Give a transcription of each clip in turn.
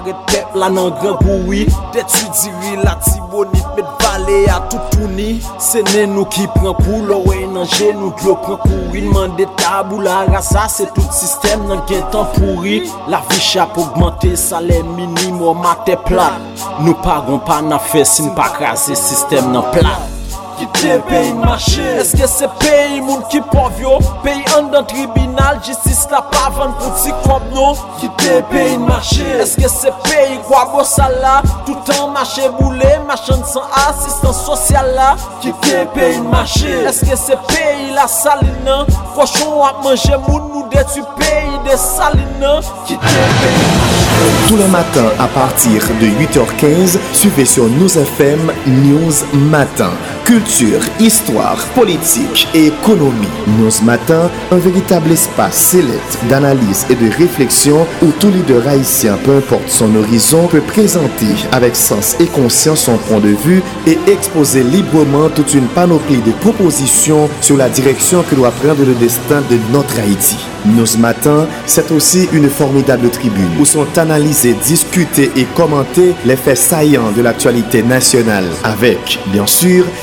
Pare pep non, la nan gran boui Det su diri la tibonit Met vale a toutouni. Se ne nou ki pran pou Lo wey nan genou glo pran koui Nman de tabou la rasa Se tout sistem nan gen tan pouri La vi chap augmente Salè minim ou matè plat. Nou paron pa nan fesin Pa krasi sistem nan plat. Kite peyi n'mache Eske se peyi moun ki pov yo? Peyi an dan tribunal Jistis la pavan pou ti kob no. Kite peyi n'mache Eske se peyi kwa go sala? Toutan mache boule Machan san asistan sosyal la Kite peyi n'mache Eske se peyi la salina Koshon wap manje moun nou detu peyi de salina Kite peyi n'mache Tous les matins à partir de 8h15, suivez sur News FM News Matin. Culture, histoire, politique et économie. News Matin, un véritable espace sélect d'analyse et de réflexion où tout leader haïtien, peu importe son horizon, peut présenter avec sens et conscience son point de vue et exposer librement toute une panoplie de propositions sur la direction que doit prendre le destin de notre Haïti. News Matin, c'est aussi une formidable tribune où sont analysés, discutés et commentés les faits saillants de l'actualité nationale avec, bien sûr,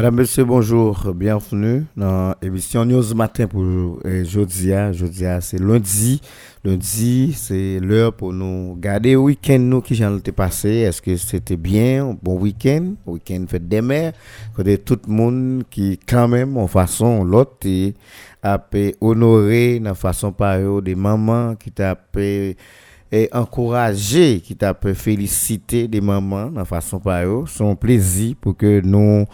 Madame, Monsieur, bonjour, bienvenue dans l'émission News Matin pour jeudi. Jeudi, c'est lundi. Lundi, c'est l'heure pour nous garder le week-end nous qui j'en été passé. Est-ce que c'était bien, bon week-end, week-end fait des mers, que tout le monde qui quand même en façon l'autre a pu honorer de façon par des mamans qui t'a pu et encourager, qui t'a féliciter des mamans de façon par eux, son plaisir pour que nous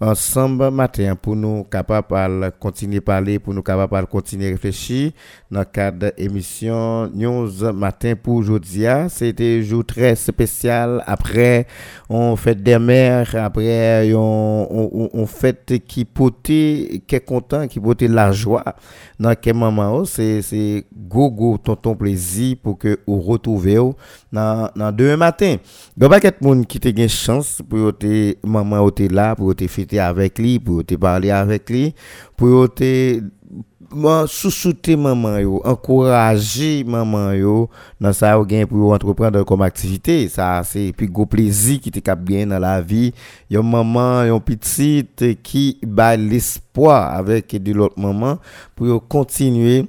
ensemble matin pour nous capables de continuer à parler, pour nous capables de continuer à réfléchir dans le cadre de l'émission News Matin pour aujourd'hui. C'était un jour très spécial. Après, on fait des mères, après, on, on, on fait qui poté, qui est content, qui poté la joie. Dans quel moment, c'est, c'est go tonton plaisir pour que vous retrouvez dans, dans demain matin. A pas de monde qui te une chance pour que maman te là, pour te fêter avec lui, pour te parler avec lui, pour te sous-souter maman yo, encourager maman yo dans ça ou gain pour entreprendre comme activité, ça c'est puis gros plaisir qui te cap bien dans la vie. Yon maman, yon petite qui bat l'espoir avec de l'autre maman pour continuer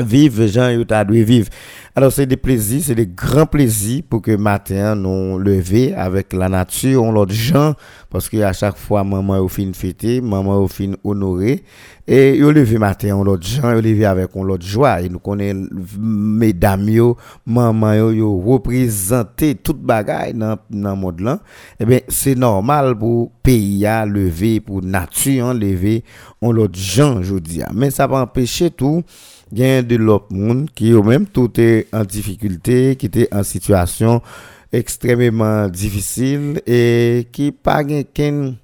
vivre gens yo ta vivre. Alors c'est des plaisirs, c'est des grands plaisirs pour que matin nous lever avec la nature, on l'autre gens parce que à chaque fois maman au fin fêter, maman au fin honorer et yo lever matin on l'autre gens, yo lever avec on l'autre joie et nous connaît mesdames yo, maman yo yo représenter toute bagaille dans dans monde là. Eh bien c'est normal pour pays à lever pour nature hein, lever on l'autre gens je dis. Mais ça va empêcher tout a de l'autre monde qui eux même tout est en difficulté, qui est en situation extrêmement difficile et qui pas qu'un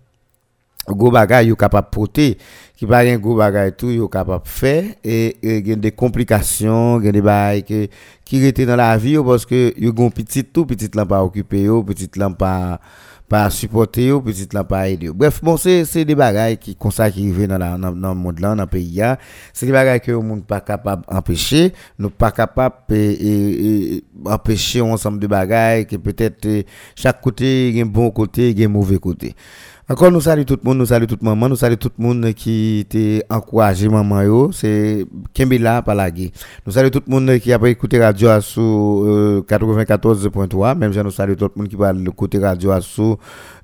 gros bagage yo capable porter qui pas un gros bagage tout yo capable faire et il des complications des qui qui étaient dans la vie parce que yo gon petit tout petit là pas occupé yo petit là pas pas supporter ou petite là pas aider bref bon c'est c'est des bagages qui comme ça qui dans la dans, le monde là dans le pays là c'est des bagages que le monde pas capable empêcher nous pas capable et, empêcher ensemble de bagages que peut-être chaque côté il y a un bon côté il y a un mauvais côté encore, nous saluons tout le monde, nous saluons tout le monde, nous saluons tout le monde qui t'a encouragé, maman, yo. C'est Kembila Palagui. Nous saluons tout le monde qui a écouté radio à sous 94.3. Même si nous saluons tout le monde qui va écouter radio à sous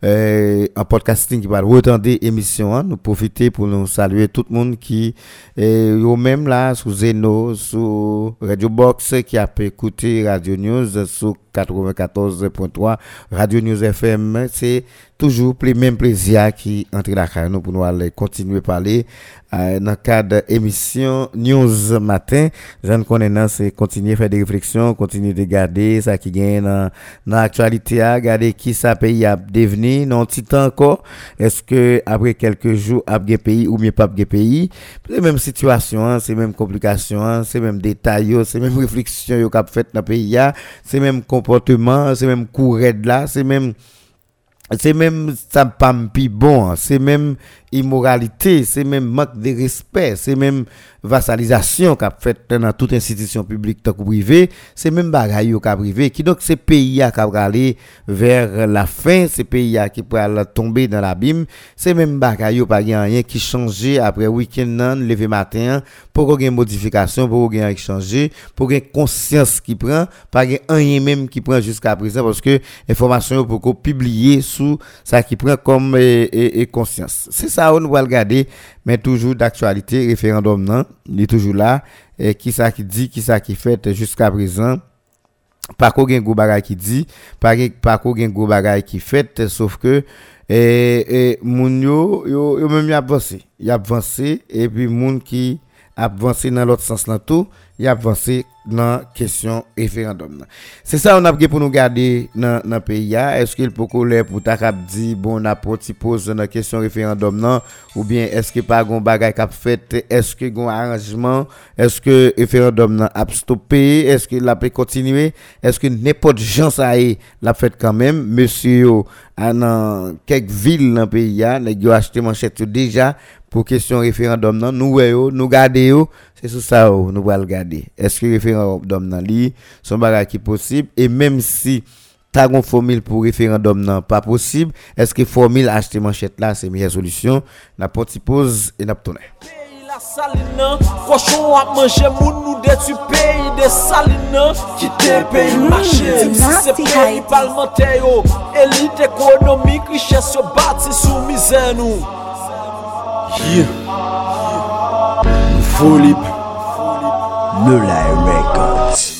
euh, en podcasting qui va retendre émission. Hein. Nous profiter pour nous saluer tout le monde qui est yo même là, sous Zeno, sous Radio Box, qui a pu écouter Radio News, sous 94.3, Radio News FM. C'est toujours le même plaisir plaisir qui entre la carrière pour nous aller continuer à parler euh, dans le cadre émission News Matin. Je ne connais c'est continuer à faire des réflexions, continuer de garder ça qui gagne dans, l'actualité, garder qui ça pays a devenu, non petit encore. Est-ce que après quelques jours, a pays ou mieux pas pays? C'est même situation, hein, c'est même complication, hein, c'est même détails, c'est même réflexion qu'a fait dans le pays, c'est même comportement, c'est même courant là, c'est même c'est même ça pas bon, hein. c'est même immoralité, c'est même manque de respect, c'est même vassalisation qu'a fait dans toute institution publique tant privée, c'est même bagaille qu'a privé qui donc c'est pays qui aller vers la fin, c'est pays qui pourrait tomber dans l'abîme, c'est même bagaille pas rien qui changer après week-end lever matin pour ait une modification, pour y ait changer, pour ait conscience qui prend, pas rien même qui prend jusqu'à présent parce que information pour publier sous ça qui prend comme et, conscience. C'est ça ça, on va regarder, mais toujours d'actualité, référendum, non, il est toujours là. Et qui ça qui dit, qui ça qui fait jusqu'à présent. Pas qu'on gen bagay qui dit, pas pas qu'on gen bagay qui fait, sauf que, et moun yo, yo, yo même y avancé. Y avancé, et puis moun qui avancé dans l'autre sens là tout, y avancé question référendum. C'est ça on a pour nous garder dans le pays est-ce qu'il peut coller pour ta cap dit bon n'a pas pose dans question référendum non ou bien est-ce que pas gon bagay cap fait est-ce que gon arrangement? Est-ce que référendum n'a a stoppé est-ce que la peut continuer est-ce que n'importe gens ça est la fait quand même? Monsieur dans quelques villes dans pays a acheté manchette déjà pour question référendum non nous nous garder c'est sur ça nous allons regarder est-ce que référendum nan li son bagage qui possible? Et même si ta une formule pour référendum non pas possible est-ce que formule acheter manchette là c'est meilleure solution? N'a pas pose et n'a tourner la saline, cochon a mangé moun nous détruit. Pays de saline qui te pays marché. si c'est pays parlementaire élite économique richesse bâti sous misère nous Yeah. Volip Light Records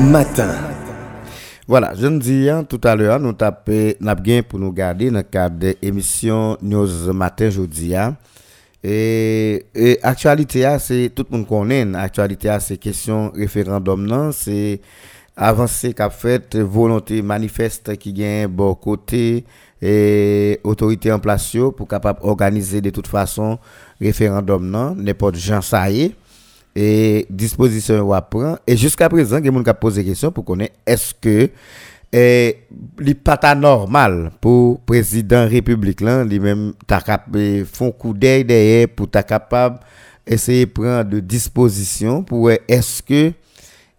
Matin. Voilà, je me dis hein, tout à l'heure, nous tapons pour nous garder dans le cadre de l'émission News Matin aujourd'hui. Hein. Et, et actualité, c'est tout le monde connaît. Actualité, c'est question référendum? C'est avancé qu'a fait, volonté manifeste qui gagne bon côté et autorité en place pour capable organiser de toute façon référendum, non? N'importe gens ça y et disposition à prendre et jusqu'à présent il y a des gens qui posent des pour connaître est-ce que et li pas normal pour président république là lui même ta font coup d'œil derrière pour ta capable essayer de prendre de dispositions pour est-ce que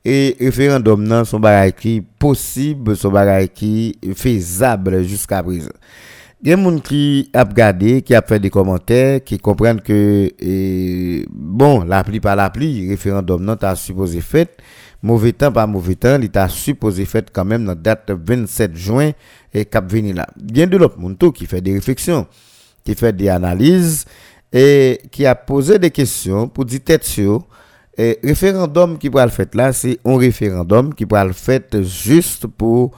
et référendum non son bagage qui possible son bagage qui faisable jusqu'à présent il y a des gens qui a regardé, qui a fait des commentaires, qui comprennent que, bon, l'appli par l'appli, référendum non, t'as supposé fait, mauvais temps, pas mauvais temps, l'État supposé fait quand même dans date 27 juin et cap venir là. Il a de l'autre monde qui fait des réflexions, qui fait des analyses et qui a posé des questions pour dire tête sur et référendum qui va le faire là, c'est un référendum qui va le faire juste pour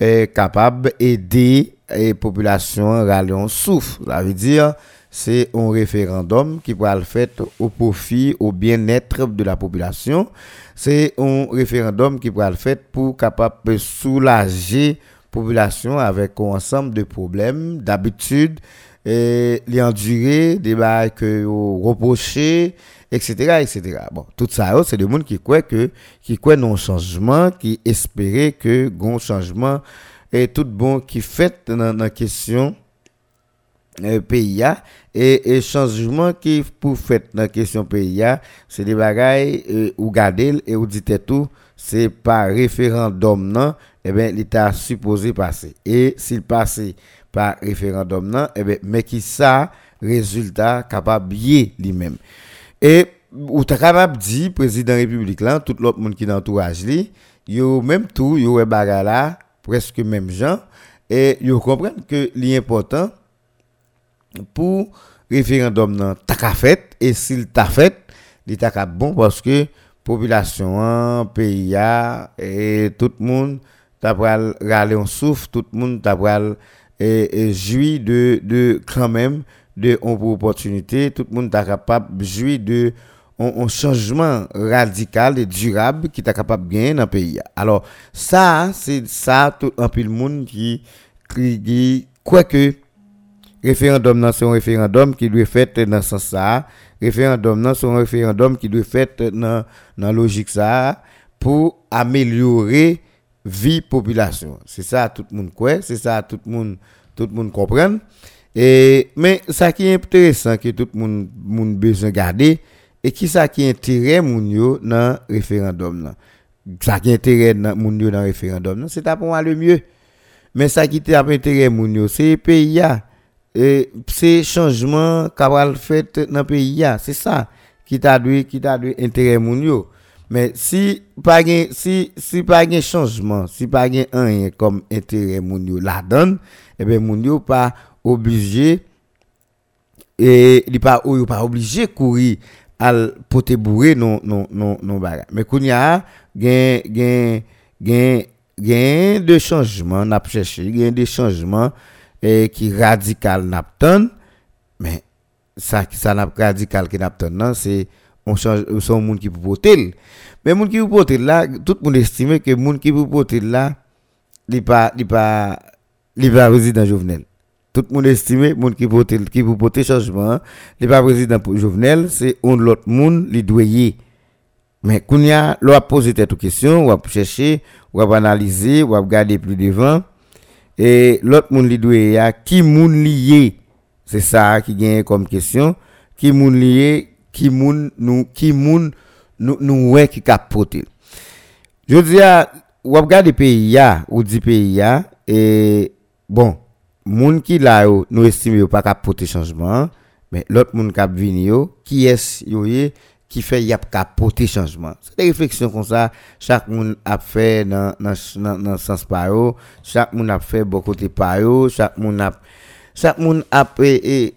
être capable d'aider les populations à râler en souffle. Ça veut dire c'est un référendum qui va le faire au profit, au bien-être de la population. C'est un référendum qui va le faire pour capable soulager la population avec un ensemble de problèmes, d'habitude, et les endurer, des que reprocher, etc., etc. Bon, tout ça, c'est des gens qui croient que, qui croient non changement, qui espéraient que un changement est tout bon qui fait dans la question euh, pays et, et changement qui pour faire dans la question pays c'est des bagailles euh, ou garder et ou dites tout c'est par référendum non et eh bien l'état supposé passer. Et s'il passe par référendum non et eh bien mais qui ça résultat capable lui-même. Et ou t'as capable dit président république là tout l'autre monde qui dans entourage li yo même tout yo bagaille là presque même gens. Et yo comprennent que l'important pour référendum nan ta fait et s'il t'a fait il t'a bon parce que population pays et tout le monde t'a râler en souffle tout le monde t'a et, jouir de de quand même de opportunité tout le monde t'a capable jouir de un, changement radical et durable qui t'a capable de gagner dans le pays. Alors, ça, c'est ça, tout un peu le monde qui, qui, quoi que, référendum c'est un référendum qui doit être fait dans ce sens ça référendum c'est un référendum qui doit être fait dans dans logique ça pour améliorer vie population. C'est ça tout le monde quoi c'est ça tout le monde tout le monde comprend. Et mais ça qui est intéressant que tout le monde monde besoin garder et qui ça qui intérêt moun yo dans référendum là? Ça qui intérêt moun yo dans référendum c'est pour moi le mieux. Mais ça qui intérêt moun yo c'est pays et ces changements qu'a fait dans pays c'est ça qui t'a dû qui t'a dû intérêt moun mais si pas si si pas de changement si pas rien comme intérêt moun la donne eh ben moun pas obligé et il pas ou pas obligé courir al pote bourrer non non non non mais kounya gen gen gen gen de changement n'a cherché gen des changements et qui radical n'apton mais ça ça n'a radical qui n'apton non c'est on change son monde qui porter mais monde qui porter là tout le monde estime que monde qui porter là il pas il pas il pas résident Jovenel tout le monde estime monde qui peut qui peut porter changement il pas président Jovenel c'est un l'autre monde li doyer mais kounya l'on a posé cette question ou a chercher ou a analyser ou a regarder plus devant. Et l'autre monde doué ya qui moun lié? C'est ça qui gagne comme question. Qui moun lié? Qui moun nous qui moun nous nous ouais qui capote? Je dis à ou regarder pays ya ou dit pays et bon moun qui là nous estime pas capoter changement mais l'autre monde qui vini qui est yo qui fait y a changement c'est des réflexions comme ça chaque monde a fait dans dans dans sens par chaque monde a fait beaucoup de par chaque monde a chaque monde a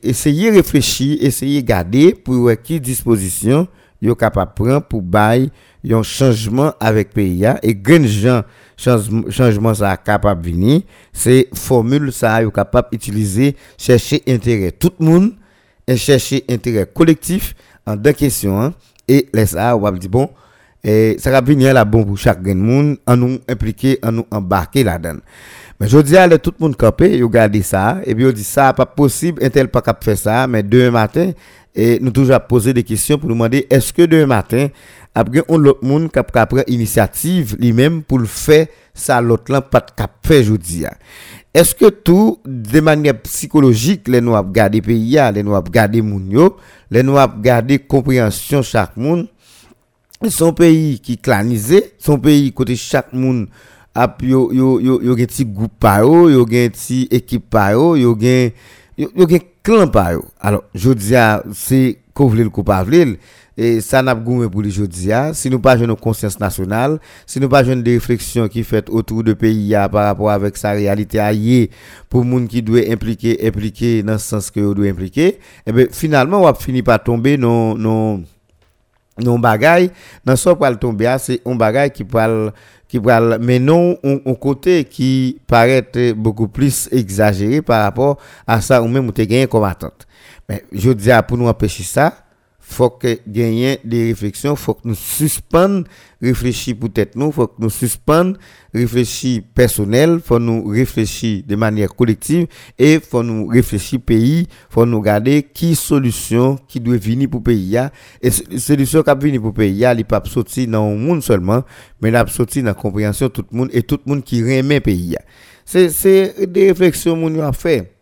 essayé réfléchir garder pour qui disposition yo capable prendre pour bail un changement avec pays et grand gens changement ça capable venir c'est formule ça yo capable utiliser chercher intérêt tout le monde et chercher intérêt collectif en deux questions hein. et les ça on va bon et ça va venir là bon pour chaque monde en nous impliquer en nous embarquer là-dedans mais je dis à tout le monde campé yo garder ça et puis on dit ça pas possible un tel pas cap faire ça mais demain matin et nous toujours poser des questions pour nous demander est-ce que demain matin après on l'autre monde cap prendre initiative lui-même pour le faire ça l'autre là pas cap faire aujourd'hui est-ce que tout, de manière psychologique, les nous gardé pays, les nous gardé moun les nous gardé compréhension chaque monde, son pays qui clanisé, son pays côté chaque monde a yo yo yo yo gen ti groupe pa yo, yo gen ti équipe pa yo, yo gen yo, gen clan pa yo. Alors, je dis c'est qu'on le coup pas et ça n'a pas pour les aujourd'hui si nous pas une conscience nationale si nous pas une des réflexions qui fait autour de pays par rapport avec sa réalité ailleurs pour monde qui doit impliquer impliquer dans le sens impliquer et eh bien finalement on va finir par tomber non non non bagaille dans ce pour tomber c'est un bagaille qui parle qui parle mais non un côté qui paraît beaucoup plus exagéré par rapport à ça ou même tu gagné comme attente. Mais je dis pour nous empêcher ça faut que gagner des réflexions, faut que nous suspendions réfléchir pour tête nous, faut que nous suspendions réfléchir personnel, faut nous réfléchir de manière collective et faut nous réfléchir pays, faut nous regarder qui solution qui doit venir pour pays et solution qui venir pour pays il pas sortir dans le monde seulement, mais il sortir dans la compréhension tout le monde et tout le monde qui remet pays C'est c'est des réflexions que nous avons fait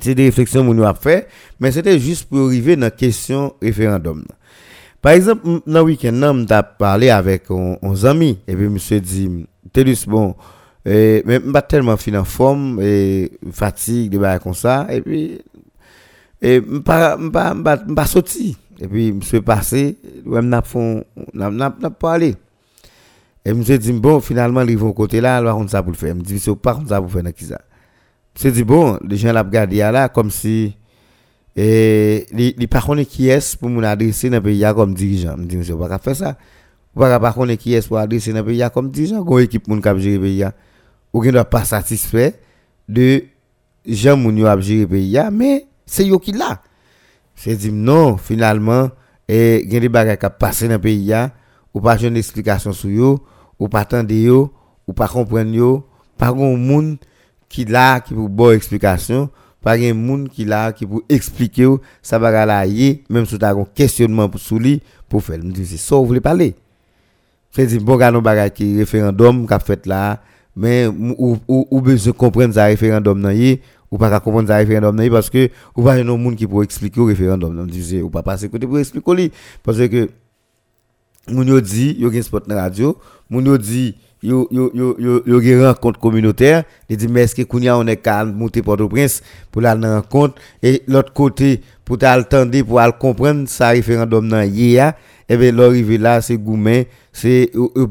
c'est des réflexions que nous avons fait, mais c'était juste pour arriver dans la question référendum. Par exemple, dans le week-end, j'ai parlé avec un, ami, et puis monsieur dit, Télus, bon, mais pas tellement fin en forme, et fatigue, des comme ça, et puis, et pas, pas, pas, sorti. Et puis, monsieur passé, ouais, n'a pas parlé. Et monsieur dit, bon, finalement, ils vont côté là, alors on ça pour le faire. Je me dit, c'est pas ça pour faire dans c'est dit bon. Les gens l'ont regardé là comme si et les les pas qui est pour mon adresser dans pays comme dirigeant. Me dit monsieur pas faire ça. Pas pas connaître qui est pour adresser dans pays comme dirigeant. Une équipe moun cap gérer pays ou qui doit pas satisfait de gens moun yo gérer pays mais c'est yo qui là c'est dit non finalement et y a des bagages qui passé dans pays ou pas une explication sur yo. Ou pas attendre yo. Ou pas comprendre yo. Pas un monde qui là qui pour bonne explication. Pas un monde qui là qui pour expliquer ça va là même si tu as un questionnement pour sous pour faire. Me dire c'est ça vous voulez parler. C'est dit bon gars non bagage qui référendum qu'a fait là mais ou ou, ou besoin comprendre ça référendum nan ou pas comprendre ça référendum nan parce que ou pas un monde qui pour expliquer au référendum nan disait ou pas passer côté pour expliquer parce que moun yo dit yo gen spot na radio moun yo dit yo yo yo yo yo gen rencontre communautaire il dit mais est-ce que kounya on est calme monter Port-au-Prince pour la rencontre? Et l'autre côté pour t'attendre pour aller comprendre ça référendum nan hier et bien l'arrivée là c'est goumen c'est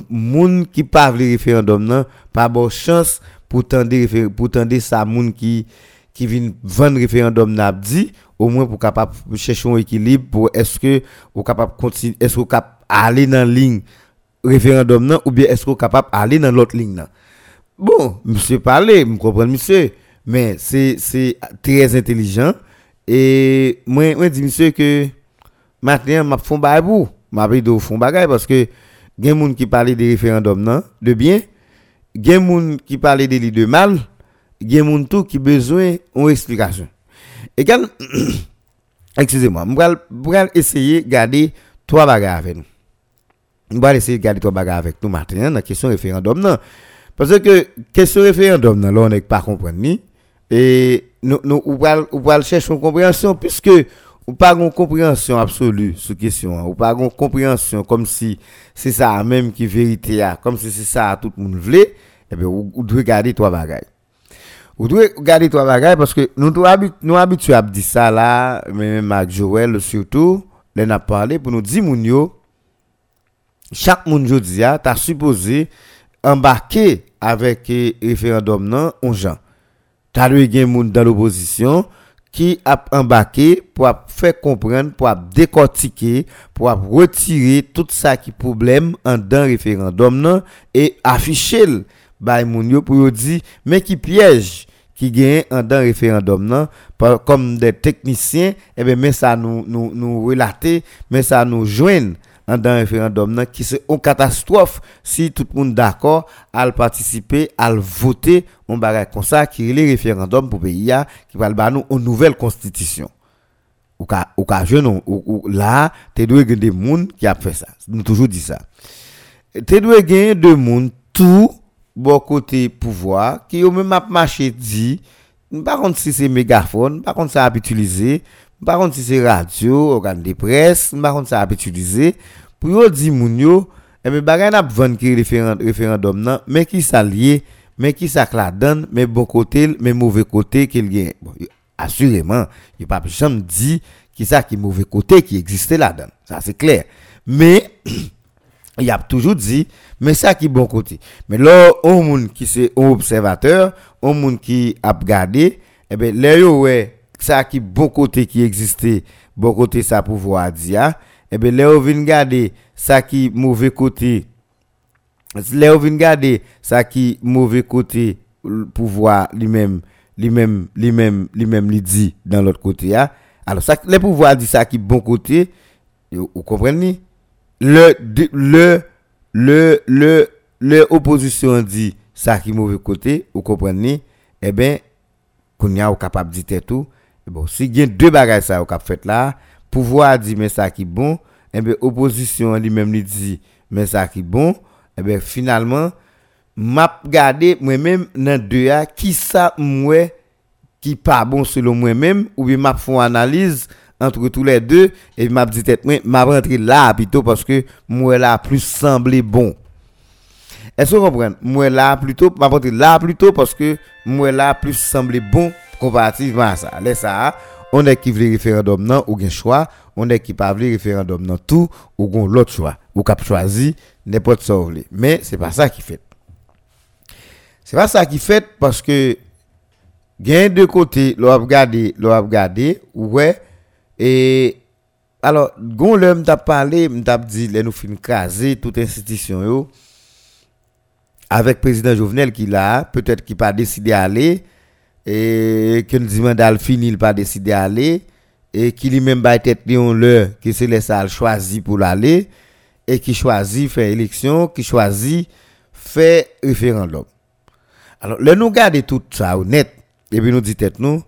moun qui parle référendum nan pas bonne chance pour tendre pour tendre ça moun qui qui vient vendre référendum n'a dit au moins pour capable chercher un équilibre pour est-ce que capable continuer est-ce que capable aller dans ligne référendum ou bien est-ce qu'on est capable d'aller dans l'autre ligne Bon, monsieur parler, je comprends monsieur, mais c'est très intelligent. Et moi moi dis monsieur que maintenant m'a font bail pour m'a de fond bagaille parce que il y a des gens qui parlent des référendums de bien, il y a des gens qui parlent des de mal, il y a des gens qui besoin d'une explication. Et quand excusez-moi, je vais essayer de garder trois bagages avec nous. On va essayer de garder trois bagages avec nous maintenant dans la question référendum. Parce que question référendum, là, on n'est pas comprendre. Et nous, nous, on va chercher une compréhension puisque ou pas une compréhension absolue sur question, ou pas une compréhension comme si c'est ça même qui vérité, comme si c'est ça tout le monde voulait, eh bien, devez garder trois bagages. Vous devez garder trois bagages parce que nous nous habitués à dire ça là, même avec Joël surtout, les a parlé pour nous dire chaque monde jodi a supposé embarquer avec référendum non on gens. T'as eu gen monde dans l'opposition qui a embarqué pour faire comprendre pour décortiquer pour retirer tout ça qui problème en dans référendum non et afficher bay moun yo pour dire mais qui piège qui gagne en dans référendum non comme des techniciens et eh bien mais ça nous nous nous relater mais ça nous joindre dans un référendum qui c'est une catastrophe. Si tout le monde d'accord à participer à voter comme ça qui est le référendum pour pays qui va nous une nouvelle constitution. Ou ka ou là tu dois des monde qui a fait ça. Nous toujours dit ça. Tu dois gagner de monde tout côté pouvoir qui au même marché dit par contre si c'est mégaphone par contre ça par contre, si c'est radio, organe de presse, par contre, ça a utilisé pour yo di moun yo, et bien, bagay n'a vendre qui référendum nan, mais qui s'allié, mais qui ça la donne, mais bon côté, mais mauvais côté qu'il gagne. Bon, assurément, il pas jamais dit qui ça qui mauvais côté qui existait là-dedans. Ça c'est clair. Mais il a toujours dit mais ça qui bon côté. Mais là on monde qui c'est observateur, on monde qui a regardé eh ben là ouais ça qui bon côté qui existait, bon côté ça pouvoir dire eh ben là on vient regarder ça qui mauvais côté. Là on vient regarder ça qui mauvais côté pouvoir lui-même lui-même lui-même lui-même lui dit dans l'autre côté hein. alors ça les pouvoirs dit ça qui bon côté vous comprenez? Le le le le le opposition dit ça qui mauvais côté vous comprenez? Eh ben qu'on a capable de dire tout Bon, si gen dwe bagay sa yo kap fet la, pouvoi a di men sa ki bon, ebe oposisyon li men li di men sa ki bon, ebe finalman, map gade mwen men nan dwe a ki sa mwen ki pa bon selon mwen men, ou bi map fon analize entre tous les deux, et map di tet mwen, map rentre la apito, paske mwen la plus semble bon. Est-ce que vous comprenez? Moi là plutôt, ma partie là plutôt parce que moi là plus semblait bon comparativement à ça laisse ça on est qui veut référendum non ou un choix on est qui pas veut référendum non tout ou l'autre choix ou cap choisi n'importe ça mais c'est pas ça qui fait. C'est pas ça qui fait parce que gain de côté, l'on a regardé, l'on a ouais, et alors, gon l'homme t'a parlé, m't'a dit, les nous fin craser toute institution yo, avec président Jovenel qui là, peut-être qu'il pas décidé d'aller, et que nous disons fini, il pas décidé d'aller, et qui lui-même va tête lion l'heure, que c'est les salles choisi pour l'aller, et qui choisit faire élection, qui choisit faire référendum. Alors, le nous garder tout ça honnête, et puis nous dit tête nous,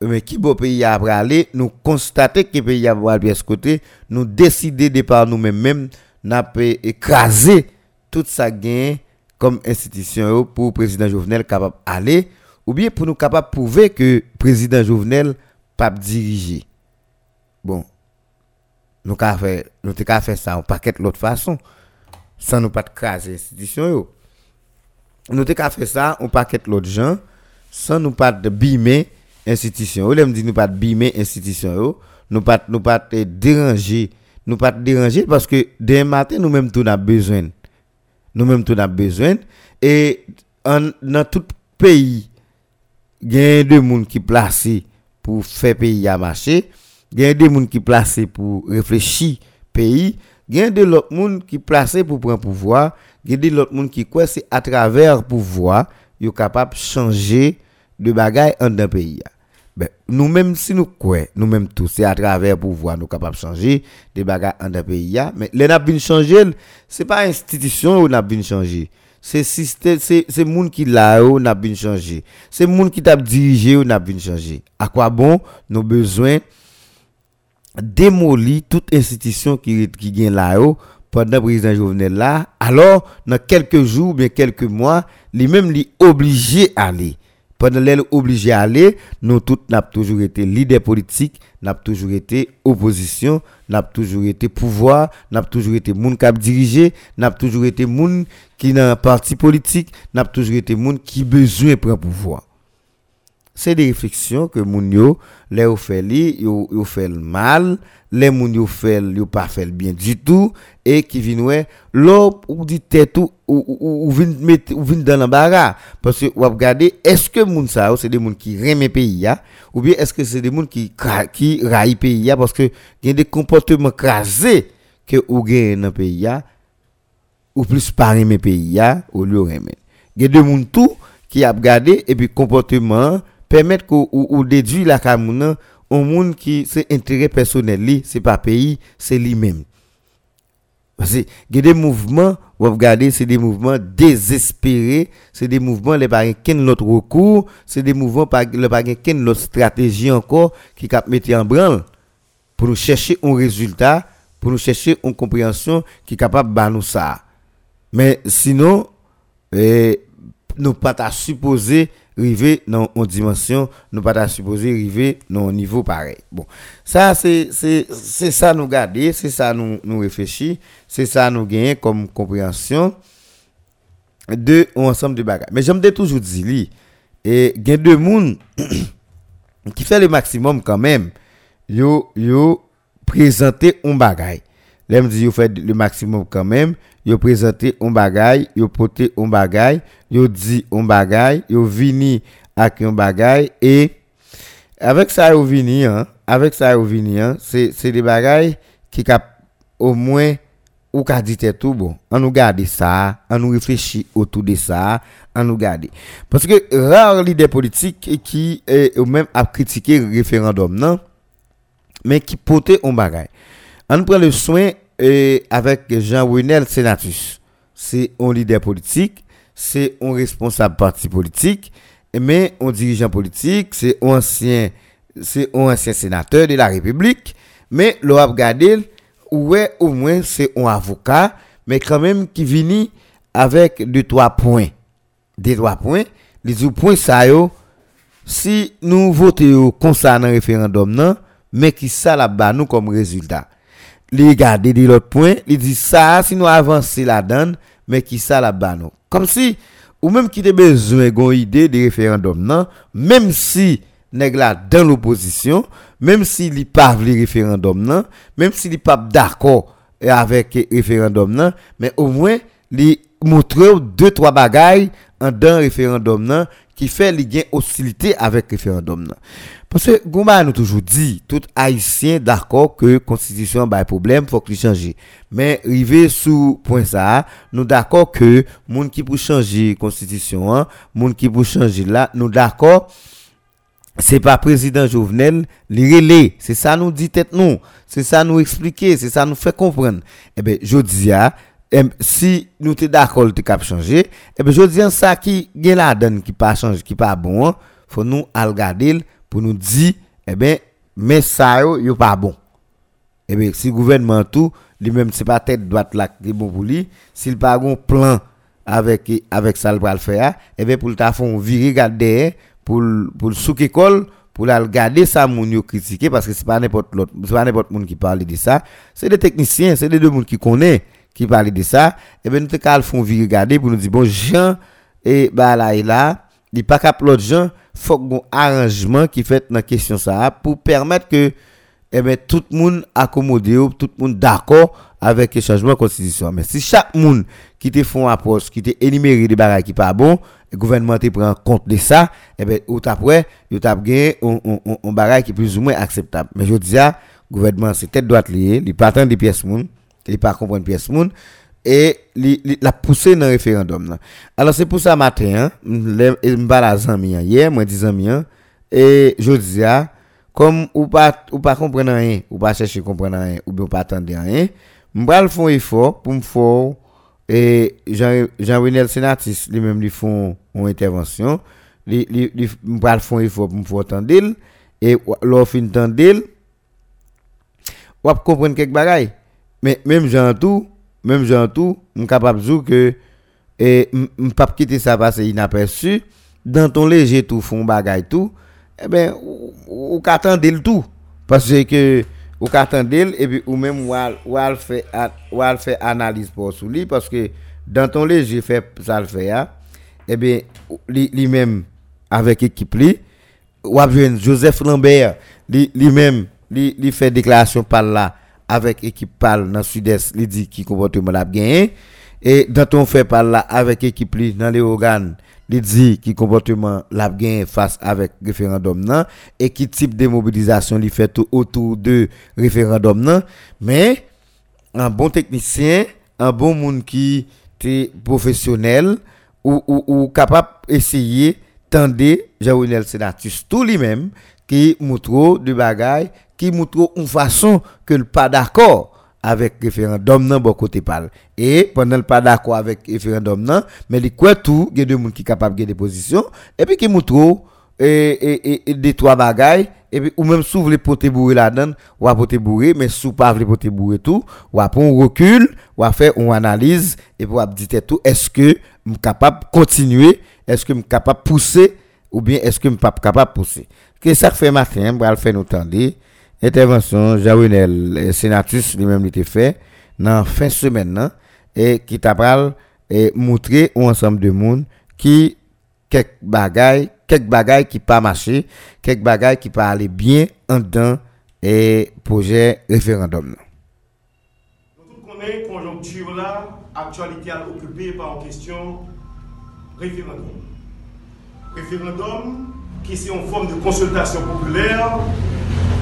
mais qui beau pays a aller, nous constater que pays a aller ce côté, nous décider de par nous-mêmes, même, n'a écraser tout ça gain comme institution pour le président Jovenel capable aller, ou bien pour nous capable prouver que le président Jovenel pas diriger. Bon, nous avons nous fait ça en paquet de l'autre façon, sans nous pas craser l'institution nous avons fait ça, on paquet l'autre gens, sans nous pas de bimer institution. Ou l'aime dit nous pas de bimer institution, nous pas nous pas déranger, nous pas déranger parce que demain matin nous même tout a besoin. Nous même tout a besoin. Et dans tout pays il y a des gens qui placés pour faire pays à a des gens qui placés pour réfléchir pays, il y a des gens qui placés pour prendre pouvoir y a l'autre monde qui croit c'est à travers pouvoir yo capable changer de bagaille en un pays. Ben, nous même si nous croyons, nous même tous c'est à travers pouvoir nous capable changer des bagailles en un pays mais changer, c'est pas institution où n'a bien changer. C'est système monde qui là où n'a bien changer. C'est monde qui t'a dirigé où n'a bien changer. À quoi bon? Nous besoin démolir toute institution qui qui gagne là-haut pendant le président Jovenel là, alors, dans quelques jours, bien quelques mois, lui-même, lui obligé à aller. Pendant l'aile obligé à aller, nous tous n'a toujours été leader politique, n'a toujours été opposition, n'a toujours été pouvoir, n'a toujours été moun qui dirigé, n'a toujours été moun qui dans parti politique, n'a toujours été moun qui besoin prendre pouvoir c'est des réflexions que moun yo les yo fait li yo, yo fait le mal les moun yo fait yo pas fait bien du tout et qui viennent ouais l'eau ou dit tête ou ou ou mettre ou dans l'embarras. Parce que ou regarder est-ce que moun ça c'est des moun qui aiment pays ya? Ou bien est-ce que c'est des moun qui qui raillent pays ya? Parce que y a des comportements crasés que ou gagne dans pays ya ou plus pas aimer pays ya ou lieu aimer il y a des moun tout qui a regardé et puis comportement permettre ou, ou déduire la camouna au monde qui c'est intérêt personnel li c'est pas pays c'est lui-même. Parce que des mouvements vous regardez c'est des mouvements désespérés c'est des mouvements les pas autre recours c'est des mouvements pas le pas autre stratégie encore qui cap mettre en branle pour nous chercher un résultat pour nous chercher une compréhension qui est capable de nous ça. Mais sinon eh, nous pas supposer river dans une dimension, nous pas supposé arriver dans un niveau pareil. Bon, ça c'est c'est ça nous garder, c'est ça nous nous réfléchir, c'est ça nous gagner comme compréhension de ensemble de bagages. Mais j'aime toujours dire et gain deux monde qui fait le maximum quand même yo yo présenter un bagay. Là me dit yo fait le maximum quand même, yo présenter un bagay, yo porter un bagay, yo dit un bagay, yo vini avec un bagay et avec ça yo vini avec ça yo vini hein, c'est des bagay qui cap au moins ou dit tout bon. On nous garde ça, on nous réfléchit autour de ça, on nous garde. Parce que rare leader politique qui ou même a critiqué le référendum non mais qui portait un bagay. On prend le soin euh, avec Jean-Renel Senatus. C'est un leader politique, c'est un responsable parti politique, mais un dirigeant politique, c'est un ancien, c'est un ancien sénateur de la République, mais a regardé, ouais, au moins c'est un avocat, mais quand même qui vient avec deux, trois points. Des trois points, les deux points, ça yo, si nous votons dans le référendum, non, mais qui ça là-bas nous comme résultat. li gade de l'ot point, li di sa, si nou avanse la dan, men ki sa la ban nou. Kom si, ou menm ki te bezwen gon ide de referandom nan, menm si neg la dan l'oposisyon, menm si li pav li referandom nan, menm si li pav dako e avek referandom nan, men ou mwen li moutre ou 2-3 bagay an dan referandom nan qui fait les hostilité avec référendum. Parce que Gouma nous toujours dit, tout haïtien d'accord que constitution a un problème, faut qu'il change. Mais rivé sous point ça, nous d'accord que monde qui pour changer constitution, hein, monde qui pour changer là, nous d'accord c'est pas président Jovenel, les relais, c'est ça nous dit tête nous, c'est ça nous expliquer, c'est ça nous fait comprendre. Eh ben je dis si nous sommes d'accord de cap changer, eh ben je dis ça qui gagne la donne qui pas changer, qui pas bon, faut nous regarder pour nous dire, eh bien, mais ça, yo, pas bon. Eh bien, si le gouvernement tout, lui-même, c'est pas tête droite là qui est bon pour lui, s'il pas un plan avec, avec ça, le faire, eh bien, pour le faire virer garder, pour, pour le sous-école, pour la regarder ça, moun yo critiquer, parce que c'est pas n'importe l'autre, c'est pas n'importe monde qui parle de ça, c'est des techniciens, c'est des deux monde qui connaissent, qui parlent de ça, eh bien, nous te font virer garder pour nous dire, bon, Jean, et bah là, et là, il pas cap l'autre Jean, faut un arrangement qui fait dans question ça pour permettre que eh ben, tout le monde accommodé, tout le monde d'accord avec le changement de constitution. Mais si chaque monde qui te font approche, qui te énuméré des bagages qui pas bon, le gouvernement te prend compte de ça, eh ben, ou gagné un, bagage qui est plus ou moins acceptable. Mais je dis, le gouvernement, c'est tête droite liée, il attendre des pièces monde, il pas comprendre pièces monde, et la pousser dans le référendum. Alors c'est pour ça matin, je me hier, moi dis hein, et je dis, comme ou pas ou rien, ou pas chercher comprendre rien, ou vais faire un effort pour me faire et Jean-Renel Sénatis lui-même lui font une intervention, vais faire un effort pour me entendre et entendre ou comprendre quelques bagailles. Mais même Jean tout même Jean tout, je suis capable de dire que et ne pas quitter ça qu'il inaperçu dans ton léger tout fond bagaille tout eh ben ou qu'attendez le tout parce que ou qu'attendez et puis ou même ou fait fait analyse pour sous parce que dans ton léger fait ça le fait hein. eh bien lui même avec équipe lui ou Joseph Lambert lui même lui fait déclaration par là avec équipe PAL dans le sud-est, il qui comportement l'a. Et dans ton fait par là avec équipe li dans les organes, il qui comportement l'a face avec référendum nan et qui type de mobilisation il fait autour de référendum nan. Mais un bon technicien, un bon monde qui est professionnel ou, ou, ou capable d'essayer tendre Jean-Renel Senatus tout lui-même qui montre de bagaille qui montre une façon que le pas d'accord avec référendum non bon côté parle et pendant le pas d'accord avec référendum non mais il quoi tout il y a des gens qui capable de des positions et puis qui montre et, et, des trois bagailles et puis ou même s'ouvre les potes bourrés là-dedans ou à pote bourré mais sous pas les potes bourré tout ou à prendre recul ou à faire une analyse et pour dire tout est-ce que je suis capable de continuer est-ce que je suis capable de pousser ou bien est-ce que je suis pas capable de pousser. Que ça fait matin on va le faire nous tendre intervention Jawenel sénatus lui-même était fait dans fin semaine hein, et qui t'a et montrer un ensemble de monde qui quelques bagailles quelques bagailles qui pas marché quelques bagailles qui pas aller bien en dedans et projet référendum. Nous connaissons conjoncture là, actualité occupée par en question référendum. Référendum qui c'est en forme de consultation populaire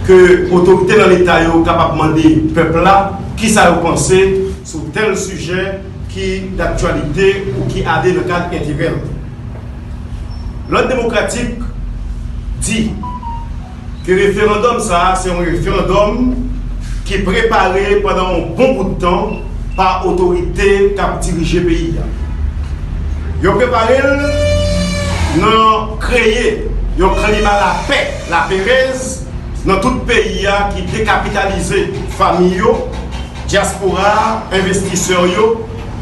que l'autorité dans l'État est capable de demander au peuple là qui ça a pensé sur tel sujet qui d'actualité ou qui a le cadre intégral. L'ordre démocratique dit que le référendum, ça, c'est un référendum qui est préparé pendant un bon bout de temps par l'autorité qui a dirigé le pays. Ils ont préparé, ils ont créé, ils ont créé la paix, la pérèse dans tout pays qui décapitalisé famille, diaspora, investisseurs,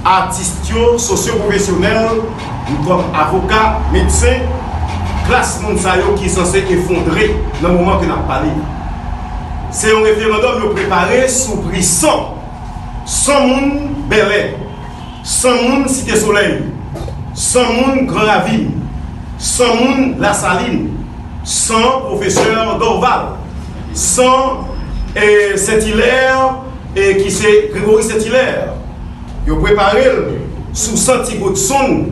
artistes, socio-professionnels, comme avocats, médecins, classe qui est censé effondrer dans le moment que nous parlé. C'est un référendum préparé sous 100. 100 monde Belay, 100 monde Cité Soleil, 100 monde Grand Ravine, 100 monde La Saline, 100 professeurs d'Orval, 100 et Saint-Hilaire et qui c'est Grégory Saint-Hilaire. Ils ont préparé sous 100 de son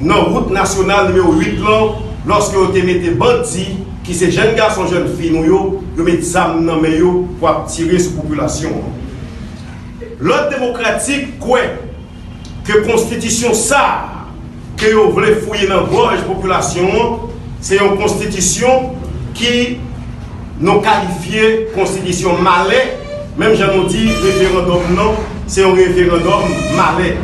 dans la route nationale numéro 8 là, lorsque avez mis bandits qui sont jeunes garçons, jeunes filles, vous mettez des armes dans les pour tirer sur la population. L'ordre démocratique, quoi que la constitution ça, que vous voulez fouiller dans la population, c'est une constitution qui nous qualifié constitution malais, même j'en dit référendum non, c'est un référendum malais.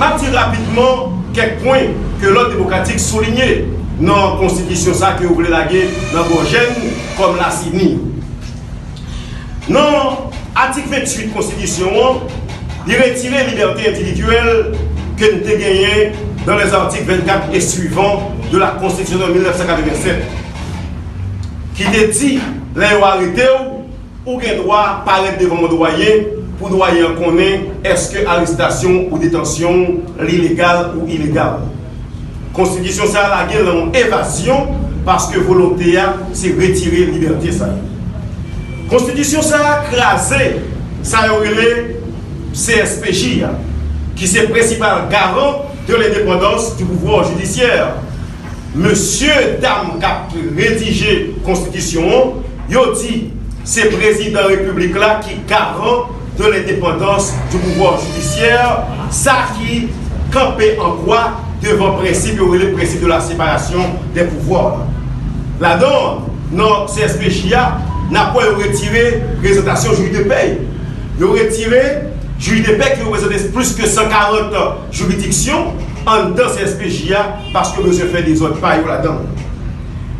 Je dire rapidement quelques points que l'ordre démocratique soulignait dans la constitution ça que vous voulez la guerre dans Gorgène comme la Sydney. Dans l'article 28 de la Constitution, il retire liberté individuelle que nous avons gagnée dans les articles 24 et suivants de la Constitution de 1987. Qui te dit, les arrêté ou ou droit paraître devant mon doyen pour doyen connaître est-ce que arrestation ou détention illégale ou illégale. Constitution ça la guerre en évasion parce que volonté c'est retirer liberté ça. Constitution ça a crasé ça a CSPJ qui est le principal garant de l'indépendance du pouvoir judiciaire. Monsieur, dame, qui a rédigé la Constitution, il dit c'est le président de la République qui garant de l'indépendance du pouvoir judiciaire, ça qui campait en quoi devant le principe, le principe de la séparation des pouvoirs. Là-dedans, non, CSPJA n'a pas retiré présentation juge de paix. Il a retiré juge de paix qui représente plus que 140 juridictions en dedans CSPJA parce que monsieur fait des autres pailles là-dedans.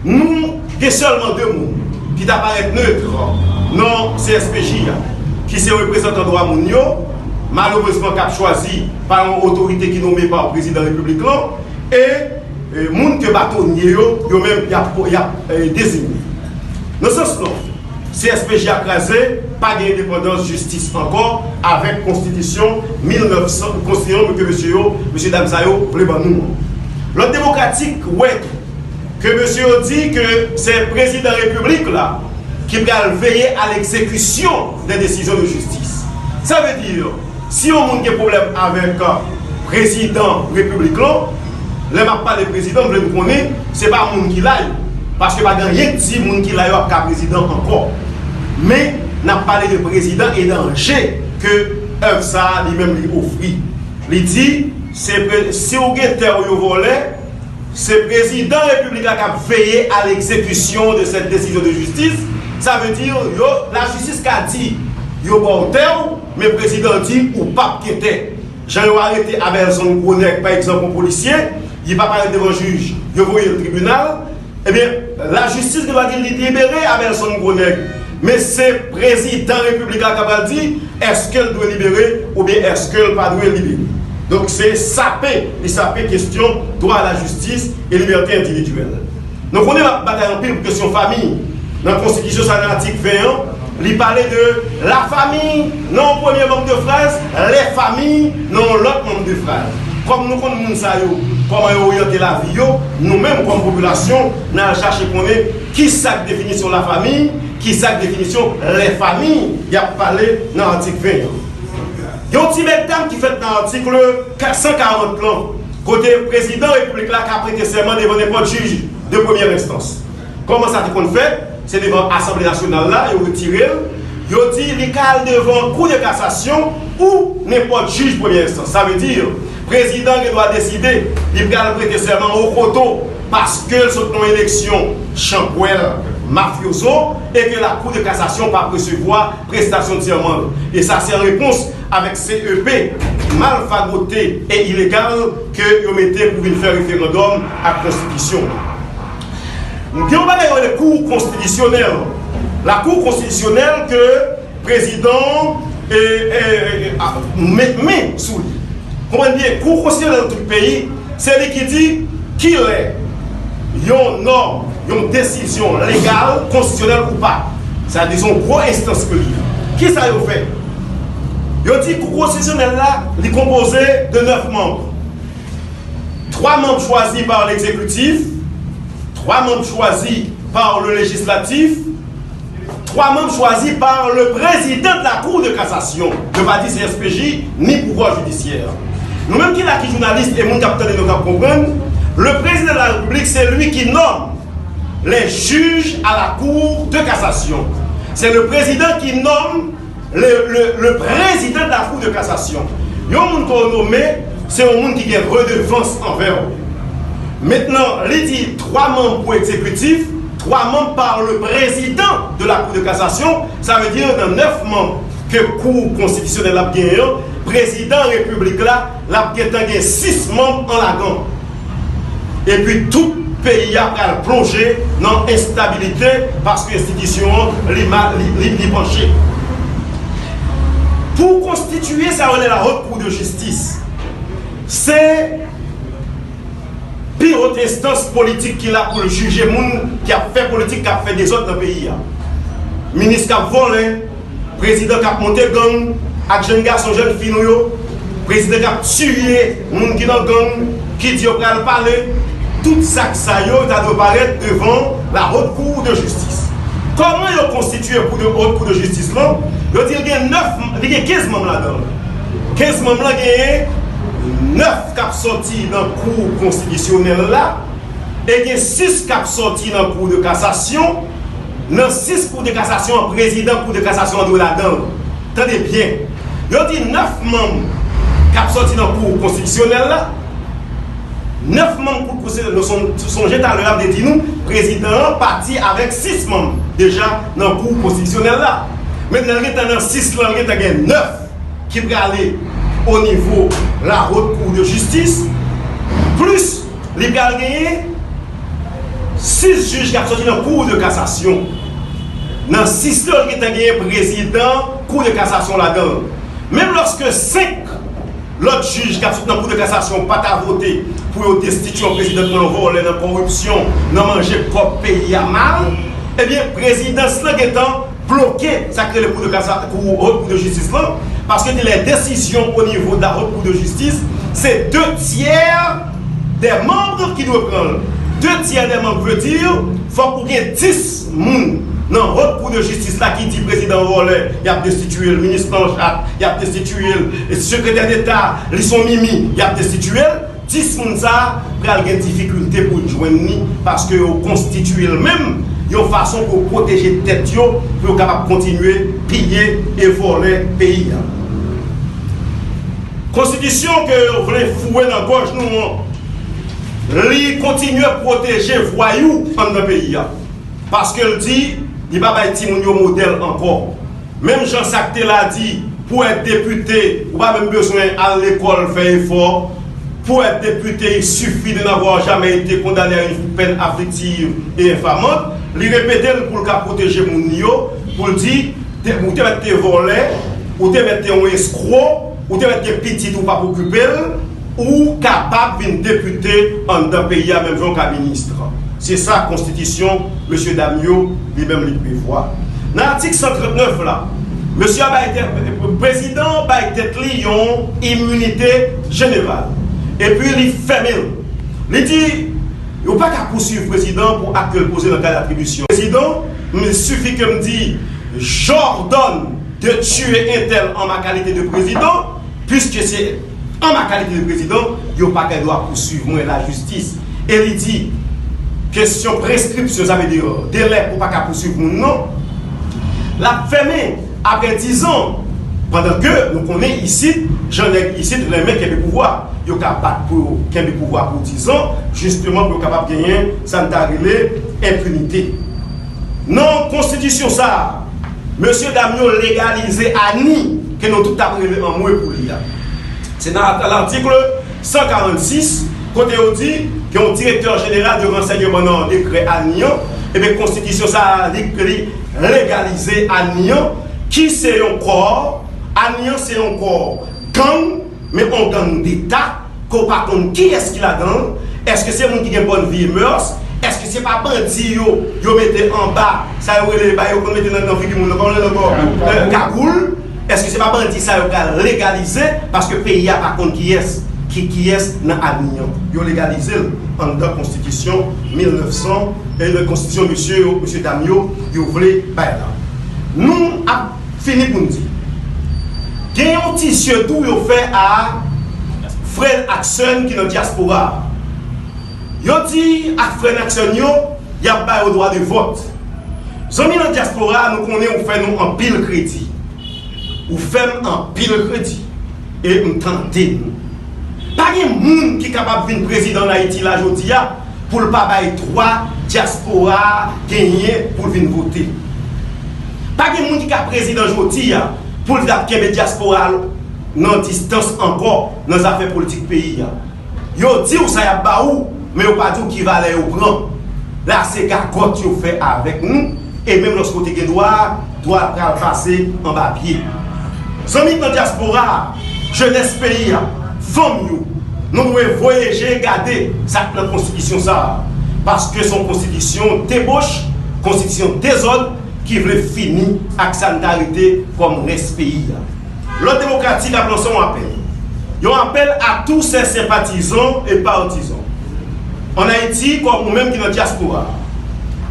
Nous, il y a seulement deux mots qui apparaissent neutres non CSPJA, qui se représentant droit Mounio, malheureusement qui a choisi par une autorité qui nommée par le président de la République et les gens que bâtonnier a, euh, désigné. Dans ce sens CSPJ a crasé, pas d'indépendance justice encore avec constitution 1900 constitution que monsieur monsieur Damsayo voulait nous. L'ordre démocratique ouais que monsieur dit que c'est le président de la République qui va veiller à l'exécution des décisions de justice. Ça veut dire si on a un problème avec le président républicain, le m'a pas de président, vous le connaissez, ce n'est pas monde qui l'aille. Parce que pas rien dit monde qui l'aille président encore. Mais n'a parlé de président et danger que œuvre ça lui-même lui offre. Il dit si vous avez volé, c'est le président républicain qui a veillé à l'exécution de cette décision de justice. Ça veut dire que la justice qui a dit yo bon mais le président dit ou pas qui était. J'ai arrêté Abelson Gronec, par exemple, un policier, il va parler devant le juge, il va le tribunal. Eh bien, la justice doit dire libérer Abelson Gronec. Mais c'est le président républicain qui va dire est-ce qu'elle doit libérer ou bien est-ce qu'elle ne doit libérer? Donc c'est sapé, et sapé question droit à la justice et liberté individuelle. Donc on est la bataille en pile pour question famille. Dans la Constitution, c'est l'article 21 il parlait de la famille, non premier membre de phrase, les familles, non l'autre membre de phrase. Comme nous connaissons comment orienter la vie, nous-mêmes comme population, nous allons chercher qui ça définit sur la famille qui sa définition les familles, il y a parlé dans l'article 20. Il y a un petit qui fait dans l'article 140 plans, côté président République là qui a prêté serment devant n'importe juge de première instance. Comment ça qu'on fait? C'est devant l'Assemblée nationale là, il retiré, il dit il devant cour de cassation ou n'importe juge première instance. Ça veut dire président qui doit décider, il va prêter serment au coteau parce que sont une élection champuelle mafioso et que la Cour de cassation va recevoir prestation de serment. Et ça, c'est en réponse avec CEP mal fagoté et illégal que vous mettez pour faire référendum à la Constitution. Nous avons parlé de la Cour constitutionnelle. La Cour constitutionnelle que le président met sous lui. Bien, la Cour constitutionnelle dans tout le pays, c'est lui qui dit qu'il est une norme, une décision légale, constitutionnelle ou pas. C'est disons grosse instance que Qui ça a fait? Il dit que le constitutionnel là, est composé de neuf membres. Trois membres choisis par l'exécutif, trois membres choisis par le législatif, trois membres choisis par le président de la Cour de cassation, ne pas dire CSPJ, ni pouvoir judiciaire. Nous-mêmes qui sommes journalistes et mon capitaine de nos comprendre, le président de la République, c'est lui qui nomme les juges à la Cour de cassation. C'est le président qui nomme le, président de la Cour de cassation. Il y a un monde c'est un monde qui a redevance envers Maintenant, il dit trois membres pour exécutif, trois membres par le président de la Cour de cassation. Ça veut dire dans neuf membres que Cour constitutionnelle a gagné, président République là, la gagné six membres en la gang. Et puis tout pays a plongé dans l'instabilité parce que l'institution est penchée. Pour constituer, ça on est la haute cour de justice. C'est pire instance politique qu'il a pour juger monde qui a fait politique, qui a fait des autres dans le pays. Ministre qui a volé, président qui a monté gang, avec jeune garçon, jeune fille, président qui a tué monde qui dans gang, qui dit qu'il parler tout ça que ça doit apparaître devant la haute cour de justice. Comment ils ont constitué la haute cour de justice là Il y a 15 membres là-dedans. 15 membres là, il y a 9 kap soti nan kou konstidisyonel la, e gen 6 kap soti nan kou de kasasyon, nan 6 kou de kasasyon, prezident kou de kasasyon do la dan. Tande bien, yo di 9 mam kap soti nan kou konstidisyonel la, 9 membres pour pousser nous songer à l'heure de nous, président parti avec 6 membres déjà dans le cours constitutionnel là. Maintenant, il y a 6 là, il y a 9 qui peuvent aller au niveau la haute cour de justice, plus les gagner 6 juges qui sont sorti dans la cour de cassation. Dans 6 là, il y a président cour de cassation là-dedans. Même lorsque 5 l'autre juge qui a soutenu la Cour de cassation pas à voter pour destituer un président dans vol, dans la corruption, dans manger propre pays à mal, eh bien, président étant bloqué, ça crée le Cour de, cassation, cour de justice là, parce que les décisions au niveau de la Haute Cour de justice, c'est deux tiers des membres qui doivent prendre. Deux tiers des membres veut dire qu'il faut y ait 10 personnes non, votre cour de justice là qui dit président Volet, il a destitué le ministre Blanchard, il a destitué le secrétaire d'État, ils sont mimi, il a destitué. 10 personnes ça, il une difficulté pour joindre parce que vous constituez le même une façon pour protéger tête pour capable continuer piller et voler le pays. Constitution que vous voulez fouer dans la gauche nous, lui continue à protéger voyous dans le pays. Parce qu'elle dit il va pas être modèle encore. Même Jean Sacté l'a dit, pour être député, vous pas même besoin à l'école faire effort. Pour être député, il suffit de n'avoir jamais été condamné à une peine afflictive et infamante. Il répète pour protéger mon pour dire, vous te volé, ou te mettez un escroc, ou te mettez petit ou pas occuper, ou capable d'un député en un pays, même qu'un ministre. C'est ça la constitution, M. Damio, lui-même lui prévoit. Dans l'article 139, là, M. président a été une immunité générale. Et puis il ferme. Il dit, il n'y pas qu'à poursuivre le président pour acte posé dans le cas d'attribution. Président, il suffit que me dit j'ordonne de tuer un tel en ma qualité de président, puisque c'est en ma qualité de président, il n'y a pas qu'elle doit poursuivre la justice. Et il dit, question prescription, ça veut dire délai pour pas qu'elle poursuivre mon nom. La fermé après 10 ans, pendant que nous connaissons ici, j'en ai ici les mecs qui ont le pouvoir. Ils sont capables pour qui le pouvoir pour 10 ans, justement pour capable de gagner, ça impunité. Non, constitution ça, Monsieur Damio légalisé à ni que nous tout appris en moins pour lui. C'est dans l'article 146, côté on dit qu'un directeur général de renseignement dans décret à Nyon, et bien constitution ça a légalisé à Nyon, qui c'est encore, à Nyon c'est encore gang, mais on gang d'État, qu'on par contre qui est-ce qui la gang, est-ce que c'est un qui a une bonne vie et mœurs, est-ce que c'est pas bandit yo, yo mettez en bas, ça yo ba yo qu'on mette dans dans vie monde comme le cagoule Est-ce que c'est pas bandit ça yo légalisé? Parce que pays a pas contre qui est qui qui est dans Avignon? Yo légalisé en dans constitution 1900 et la constitution monsieur monsieur Damio, voulait ba là. Nous a fini pour nous dire. Gagne un t-shirt tout yo fait à frère Axon qui dans diaspora. Yo dit à frère Action yo, y a pas le droit de vote. Zami dans diaspora, nous connaissons, on fait nous en pile crédit. Ou fait en pile crédit. Et on tente nous. Pas de monde qui est capable de venir président d'Haïti là aujourd'hui pour ne pas bailler trois diaspora gagner pour venir voter. Pas de monde qui est président aujourd'hui pour dire que les diaspora non distance encore dans les affaires politiques pays. Yo dit où ça y a pas où mais pas dit qui va aller au grand. Là, c'est gargote qui fait avec nous. Et même lorsque côté droit, doit passer en papier. Dans la diaspora, jeunesse pays, femmes, nous devons voyager, garder sa constitution ça. Parce que son constitution débauche, constitution désordre, qui veut finir avec sanité comme reste pays. L'autre démocratique a lancé un appel. Il appel à tous ses sympathisants et partisans en Haïti, comme nous-mêmes qui dans la diaspora,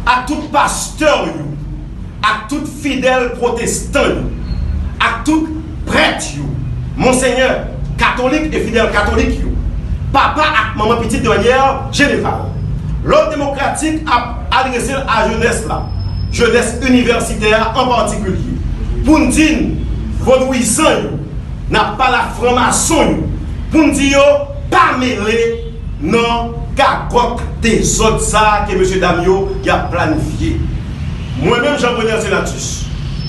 à tout pasteur, à tout fidèle protestant, à tout prêtre, monseigneur catholique et fidèle catholique, papa et maman petite de manière générale. L'ordre démocratique a adressé à la jeunesse là, jeunesse universitaire en particulier, pour nous dire, n'a pas la franc-maçon, pour nous dire, pas mêler, non, cacotte des autres ça que M. Damio a planifié. Moi-même, Jean-René Sénatus,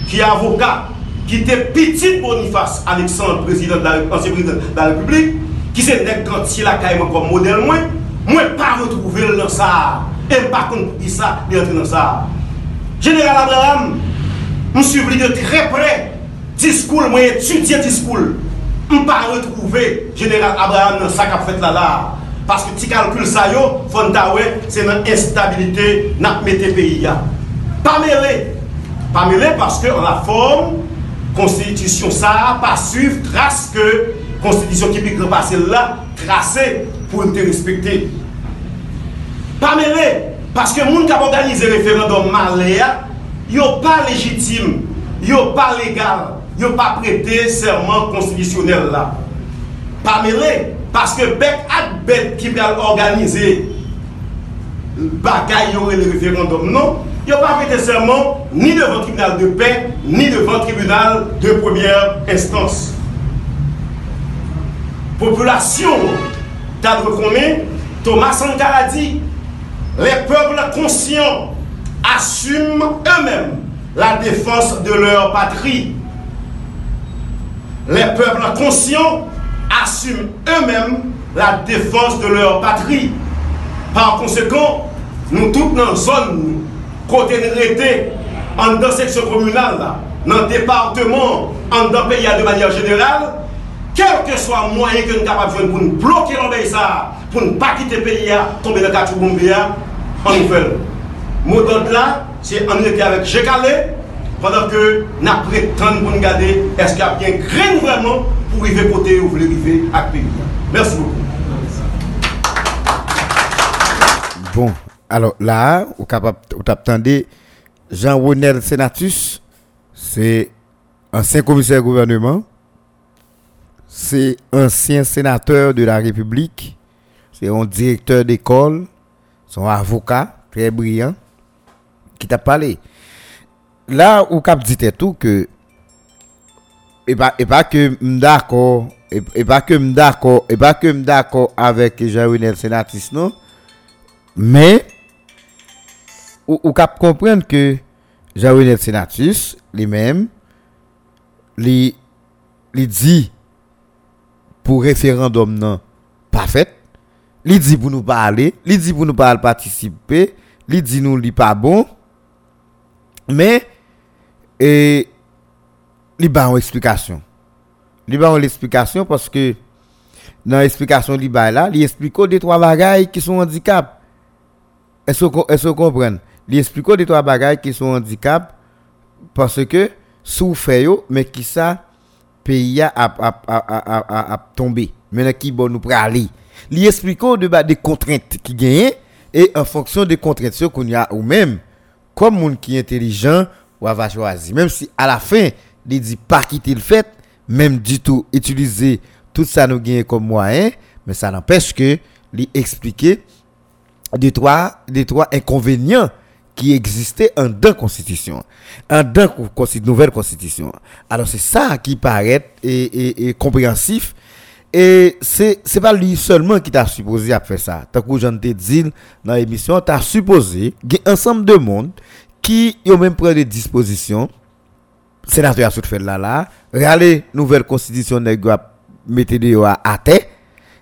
qui est avocat, qui était petit Boniface Alexandre, président de la, ancien président de la République, qui s'est négocié la carrément comme modèle, moi, moi, pas retrouvé dans ça. Et par contre, il ça, il dans ça. Général Abraham, je suis de très près. Discours, moi, étudié discours. Je ne pas retrouvé Général Abraham dans ça qu'a fait là là. Parce que si calcul ça c'est une instabilité dans le pays. Pas mêlé. Pas mêlé parce que la forme, constitution ça, pas suivre, trace que constitution qui peut passer là, tracée pour te respecter. Pas mêlé. Parce que gens qui ont organisé le référendum maléa, sont pas légitime, sont pas légal, ils n'ont pas prêté serment constitutionnel là. Pas mêlé. Parce que bec à bête qui va organiser bagaille le référendum, non, n'y a pas fait serment ni devant le tribunal de paix, ni devant le tribunal de première instance. Population, t'as reconnu, Thomas Sankara dit, les peuples conscients assument eux-mêmes la défense de leur patrie. Les peuples conscients assument eux-mêmes la défense de leur patrie. Par conséquent, nous tous dans la zone, côté de en dans section communale, dans le département, en dans le pays de manière générale, quel que soit le moyen que nous sommes capables pour nous bloquer l'obéissance, pour ne pas quitter le pays, tomber dans le cadre on nous fait. Mot là, c'est en été avec Gécalé, pendant que nous prétendons pour nous garder, est-ce qu'il y a bien grain vraiment pour arriver côté où vous voulez arriver à pays? Merci beaucoup. Bon, alors là, vous attendez Jean-Ronel Senatus, c'est ancien commissaire gouvernement, c'est ancien sénateur de la République, c'est un directeur d'école, son avocat, très brillant, qui t'a parlé. Là cap dit tout que et pas et pas que d'accord et, pas que d'accord et pas que d'accord avec Jean-Renel Senatis non? Mais ou, ou cap que Jean-Renel Senatus lui-même lui dit pour référendum non pas fait il dit pour nous parler il dit pour nous pas participer il dit nous li pas bon mais et il ba une explication il ba une explication parce que dans l'explication li ba là il explique des trois bagailles qui sont handicap est-ce que est-ce comprendre il explique des trois bagailles qui sont handicap parce que sous fait mais qui ça pays a a a a a tombé. Maintenant qui bon nous praler il explique de des contraintes qui gagnent et en fonction des contraintes qu'on y a ou même comme monde qui est intelligent ou va choisir. Même si à la fin il dit pas quitter le fait même du tout utiliser tout ça nous gagne comme moyen mais ça n'empêche que lui expliquer des trois inconvénients qui existaient en deux constitutions, en deux nouvelle constitution. Alors c'est ça qui paraît et, compréhensif. Et c'est c'est pas lui seulement qui t'a supposé à faire ça. Tant que j'en t'ai dit dans l'émission, t'as supposé un ensemble de monde qui ont même pris des dispositions. Sénateur a fait là là, regarder nouvelle constitution mettre à terre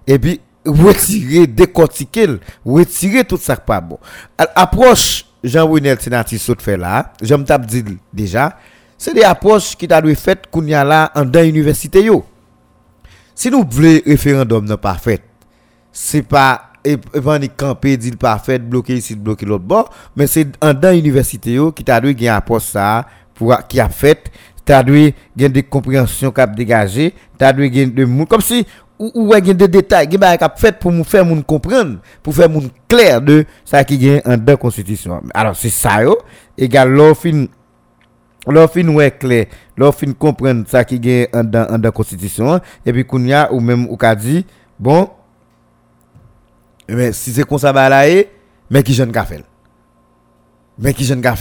et puis retirer décortiquer retirer tout ça pas bon. Approche Jean-Brunel Sénatis saute fait là, j'aime t'a dit déjà, c'est des approches qui t'a dû fait qu'on y a là en dans université yo. Si nous voulons référendum non parfait, c'est pas et pas ni camper dit parfait bloquer ici bloquer l'autre bord, mais c'est en dans université yo qui t'a dû gagner approche ça pour qui a fait t'a dû gagner des compréhensions cap dégager, t'a dû gagner de comme si ou ou a des détails qui ba fait pour nous faire moun comprendre pour faire moun clair de ça qui gagne en deux constitution alors c'est ça yo égal l'offin l'offin ouais clair l'offin comprendre ça qui gagne en deux en deux constitution et puis kounya ou même ou ka dit bon mais si c'est comme ça ba là mais qui jeune ka fait mais qui jeune ka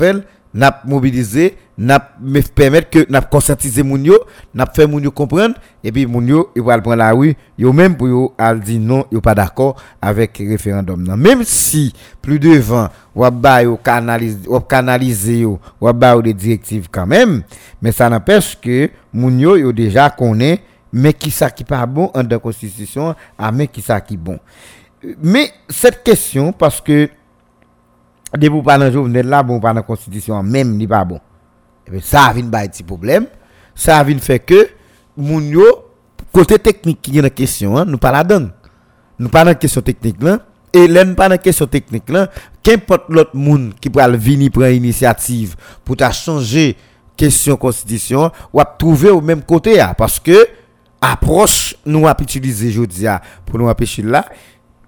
n'a mobiliser n'a me permettre que n'a conscientiser moun yo n'a fait moun yo comprendre et puis moun yo il va prendre la rue yo même pour yo dire non yo pas d'accord avec référendum non même si plus devant ou ba yo canaliser ou canaliser yo des directives quand même mais ça n'empêche que moun yo yo déjà connaît mais qui ça qui pas bon en de constitution à ah, mais qui ça qui bon. Mais cette question parce que de vous parler journal là bon pas dans constitution même ni pas bon. Et bien ça vient un petit problème. Ça vient fait que moun yo côté technique qui est la question hein, nous pas la donne. Nous pas dans question technique là. Et là nous pas dans question technique là. Qu'importe l'autre monde qui pourra venir prendre initiative pour changer question constitution ou trouver au même côté hein, parce que approche nous a utilisé aujourd'hui pour nous empêcher là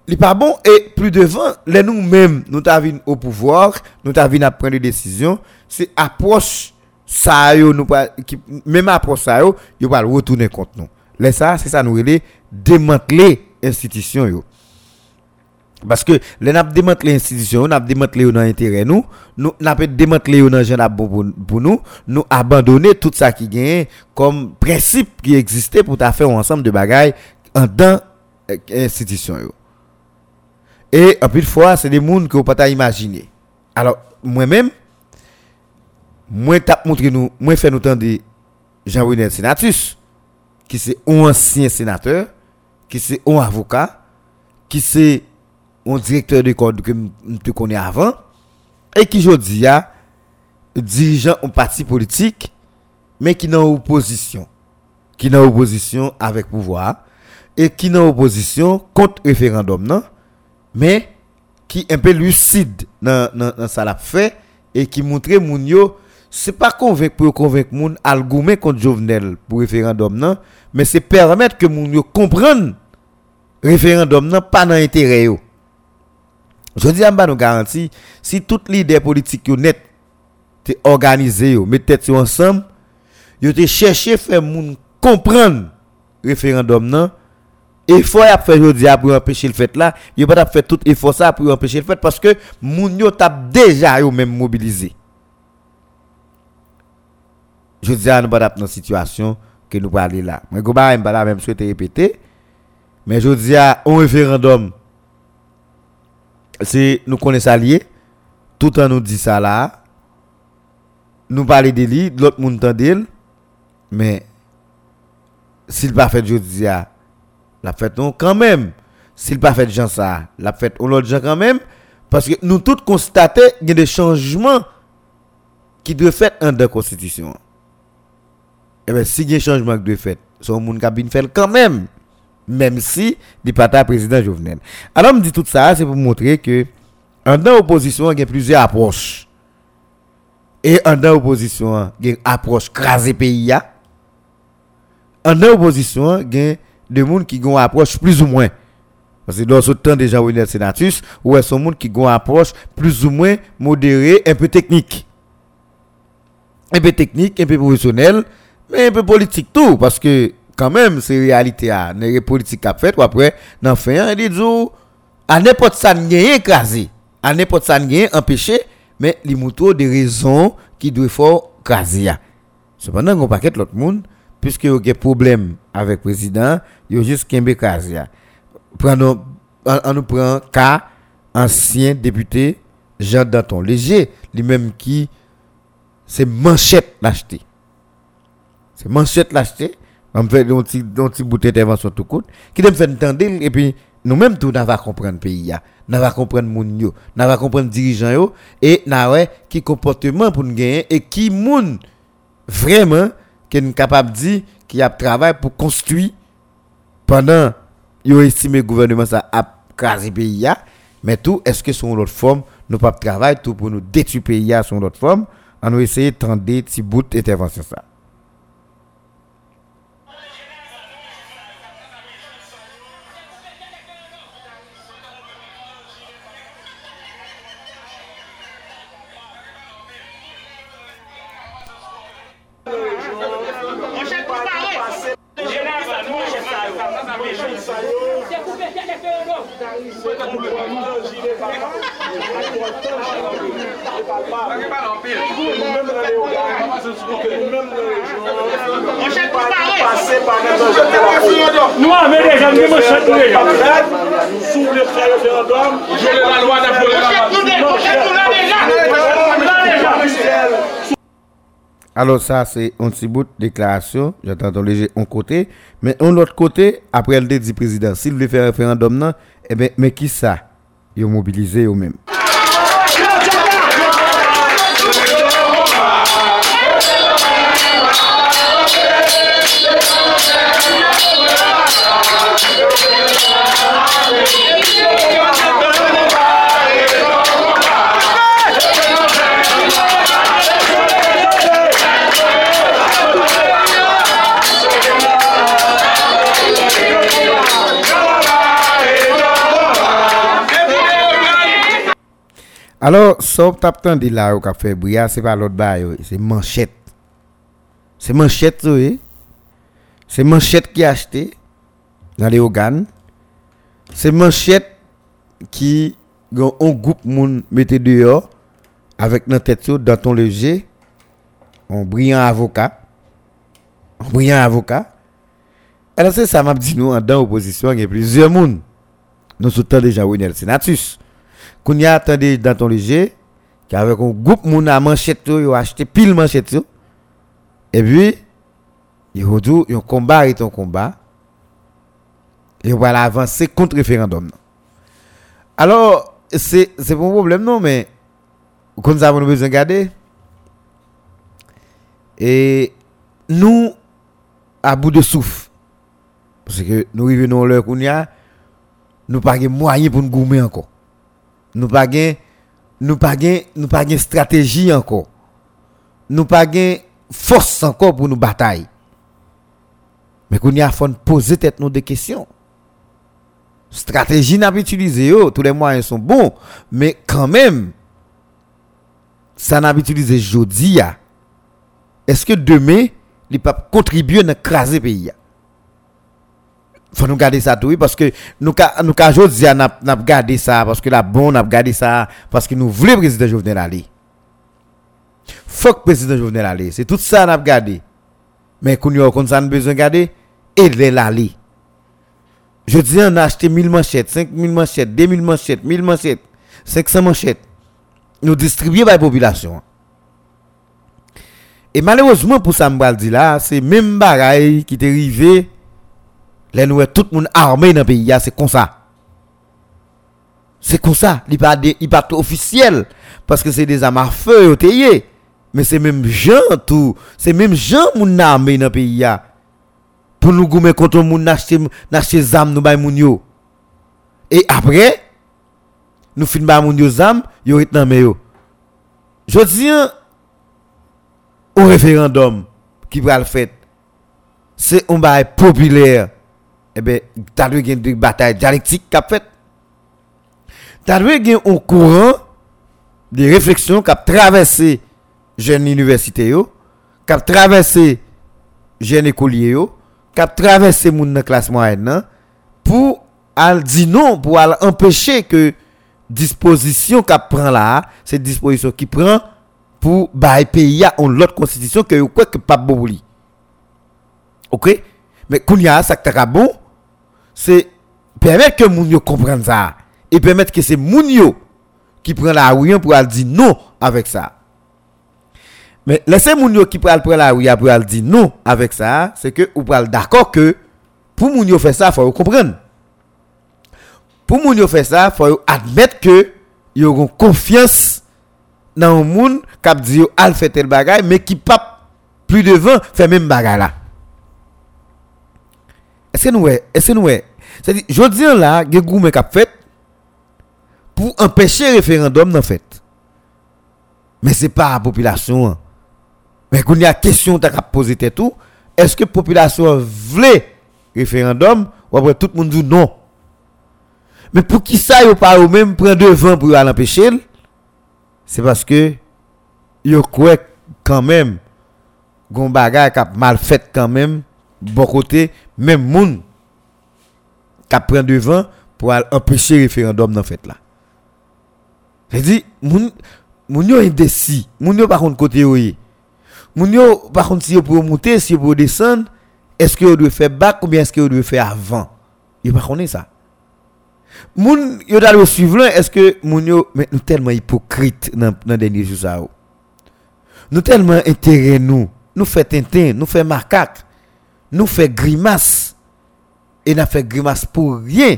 n'est pas bon et plus devant les nous mêmes nous t'avons au pouvoir nous t'avons à prendre des décisions c'est approche ça yo nous même approche ça yo yo pas retourner contre nous. Les ça c'est ça nous relais démanteler institution yo. Parce que les n'a démanteler institution n'a démanteler dans intérêt nous nous n'a pas démanteler dans gens pour, pour nous nous abandonner tout ça qui gagne comme principe qui existait pour faire ensemble de bagailles en dans institution yo et en plus de fois, c'est des gens que vous pas imaginer. Alors, moi-même, moi, t'as montré nous, fait nous de Jean-René Sénatus, qui c'est un ancien sénateur, qui c'est un avocat, qui c'est un directeur de code que je connais avant, et qui, dis, a dirigeant un parti politique, mais qui est en opposition. Qui est en opposition avec pouvoir, et qui est en opposition contre référendum, non? Mais qui est un peu lucide dans, dans, ça l'a fait et qui montre moun yo c'est pas convaincre pour convaincre moun algoumen contre Jovenel pour référendum non mais c'est permettre que moun yo comprenne référendum non pas dans intérêt yo. Je dis à nous garantie si toute l'idée politique yo net te organisé yo, mettre tête ensemble, yo te chercher faire moun comprendre référendum non effort a fait jodi pour empêcher le fait là, yo pas fait tout effort ça pour empêcher le fait parce que moun yo t'a déjà yo même mobilisé. Je dis à nous pas dans situation que nous parler là. Mais go pas pas même souhaiter répéter. Mais je dis à référendum c'est nous connaissons lié tout en nous dit ça là nous parler de lui l'autre monde entend mais s'il pas fait dis à la fête non quand même. S'il pas fait ça la fête on l'autre gens quand même. Parce que nous tous constater qu'il y a des changements qui doivent faire en de constitution eh bien si il y a des changements qui doivent faire son monde cabine fait quand même. Même si il pas président Jovenel. Alors me dit tout ça c'est pour montrer que en dans l'opposition il y a plusieurs approches. Et en dans l'opposition il y a une approche craser pays en dans l'opposition il y a de monde qui ont une approche plus ou moins. Parce que dans ce temps déjà où il est sénatus, ou est ce monde qui ont une approche plus ou moins modérée, un peu technique. Un peu technique, un peu professionnel, mais un peu politique tout. Parce que quand même, c'est réalité à n'est politique à fait, ou après, dans fin, il dit, à n'importe ça n'est écrasé, à n'importe ça n'est empêché, mais y a des raisons qui doivent faire écraser. Cependant, on paquet l'autre monde, puisque y a des problèmes avec le président, il y a juste Kembe Kazia. On nous prend cas ancien député Jean Danton Léger, lui-même qui c'est manchette l'acheter. C'est manchette l'acheter. On fait un petit bout d'intervention tout court qui me fait entendre et puis nous-mêmes tout n'a pas comprendre le pays n'a pas comprendre moun yo, n'a pas comprendre dirigeant yo et n'a ouais qui comportement pour nous gagner et qui moun vraiment qui est capable de dire qu'il a travaillé pour construire pendant yo estimé gouvernement ça a crasé pays mais tout est-ce que son autre forme nous pas travailler tout pour nous détruire pays son autre forme on essayer de tendre petit bout d'intervention ça Nou ame dejan, ni mwen chet nou dejan. Nou sou le fè referendum. Jole la lwa de pou le la Mwen chet nou dejan. Alors ça, c'est un petit bout de déclaration. J'entends léger un côté. Mais un autre côté, après le dit président, s'il veut faire référendum, non, eh bien, mais qui ça? Ils ont mobilisé eux-mêmes. Alors, sauf tapant de là au café c'est pas l'autre bail, c'est manchette. C'est manchette, oui. C'est manchette qui a acheté dans les organes. C'est manchette qui un groupe moun mettez dehors avec notre tête dans ton léger un brillant avocat un brillant avocat alors c'est ça m'a dit nous en opposition il y a plusieurs moun nous sommes déjà Winel Senatus qu'on y a dans ton léger qu'avec un groupe moun à manchette yo acheté pile manchette et puis il y a un combat et un combat. Et voilà avancer contre référendum. Alors c'est un problème non mais comme ça avons besoin de garder. Et nous à bout de souffle parce que nous revenons l'heure qu'on a nous pas de moyens pour nous gommer encore nous pas nous pas nous pas stratégie encore. Nous pas force encore pour nous batailler. Mais qu'on y a faut poser tête nous des questions. Stratégie n'a pas utilisé tous les moyens sont bons mais quand même ça n'a utilisé aujourd'hui, est-ce que demain, il peut contribuer à craser pays faut nous garder ça tout parce que nous nous aujourd'hui n'a n'a gardé ça parce que la bonne n'a gardé ça parce que nous voulons président Jovenel aller. Faut que président Jovenel aller. C'est tout ça n'a gardé mais qu'on y a qu'on ça besoin garder et les l'aller je dis on a acheté 1000 manchettes 5000 manchettes 2000 manchettes 1000 manchettes 500 manchettes. Nous distribuer par la population. Et malheureusement pour ça me dit là c'est même bagaille qui est arrivé les nous tout le monde armé dans le pays, c'est comme ça. C'est comme ça. Il pas il pas officiel parce que c'est des armes à feu Mais c'est même gens tout, c'est même gens moun armé dans pays Pour nous gommer contre moun acheter acheter zam nous bay moun yo. Et après nous fin ba moun yo zam, yo nan yo. Je dis au référendum qui va le faire. C'est un bail populaire eh bien, tu as une bataille dialectique qui a fait. Tu as un courant de réflexion qui a traversé jeunes universités, qui a traversé jeunes écoliers, qui a traversé la classe moyenne, pour dire non, pour empêcher que disposition qu'a prend là, cette disposition qui prend pour bailler pays à une autre constitution que quoi que pas bouli. OK? Mais a ça qui bon, c'est permettre que moun yo comprenne ça et permettre que c'est moun yo qui prend la rue pour aller dire non avec ça. Mais laissez moun yo qui prend la rue pour aller dire non avec ça, c'est que ou pral d'accord que pour moun yo faire ça, faut comprendre. Pour moun yo faire ça, faut admettre que yo auront confiance dans un monde qui dit al fait tel bagay, mais qui pas plus devant fait même bagay là. Est-ce que nous est-ce que nous c'est-à-dire, je dis là, il y a fait pour empêcher le référendum dans fait. Mais ce n'est pas la population. Hein. Mais quand il y a question que poser tout, est-ce que la population voulait référendum ou après tout le monde dit non? Mais pour qui ça, il pas même prendre devant pour l'empêcher, c'est parce que il croit quand même gon bagay qui mal fait quand même bon côté même monde qui prend devant pour empêcher le référendum dans fait là. Je dis, moun, moun yo indécis, moun yo par contre côté yoye. Moun yo par contre si yo pour monter, si yo pour descendre, est-ce que yo doit faire back ou bien est-ce que yo doit faire avant? Yo pas connaît ça. Moun yo doit suivre est-ce que moun yo nous tellement hypocrite dans dans dernier jour ça. Nous tellement intérêt nous, nous fait tintin, nous fait macaque, nous fait grimace et n'a fait grimace pour rien.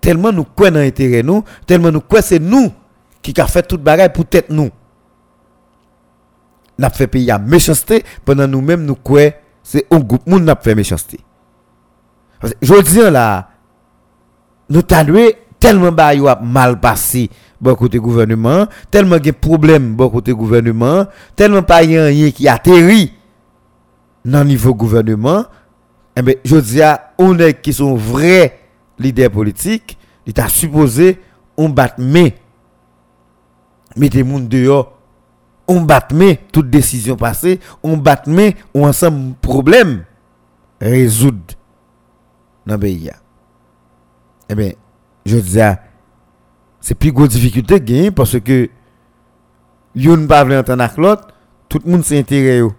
Tellement nous croyons dans l'intérêt nous, tellement nous croyons c'est nous qui avons fait toute bagaille pour tête nous. N'a fait payer à méchanceté pendant nous-mêmes nous croyons c'est un groupe monde n'a fait méchanceté. Je dis là nous t'allouer tellement a mal passé bon côté gouvernement, tellement de problèmes bon côté gouvernement, tellement pas rien qui atterri dans le niveau gouvernement eh bien, je dis à on est qui sont vrais leaders politiques, il t'a supposé on bat mais mettez moun dehors. On bat mais toute décision passée on bat mais on ensemble problème résoudre dans le pays eh bien je dis à c'est plus grosse difficulté gagner parce que yon pas veut entendre l'autre tout le monde s'intéresse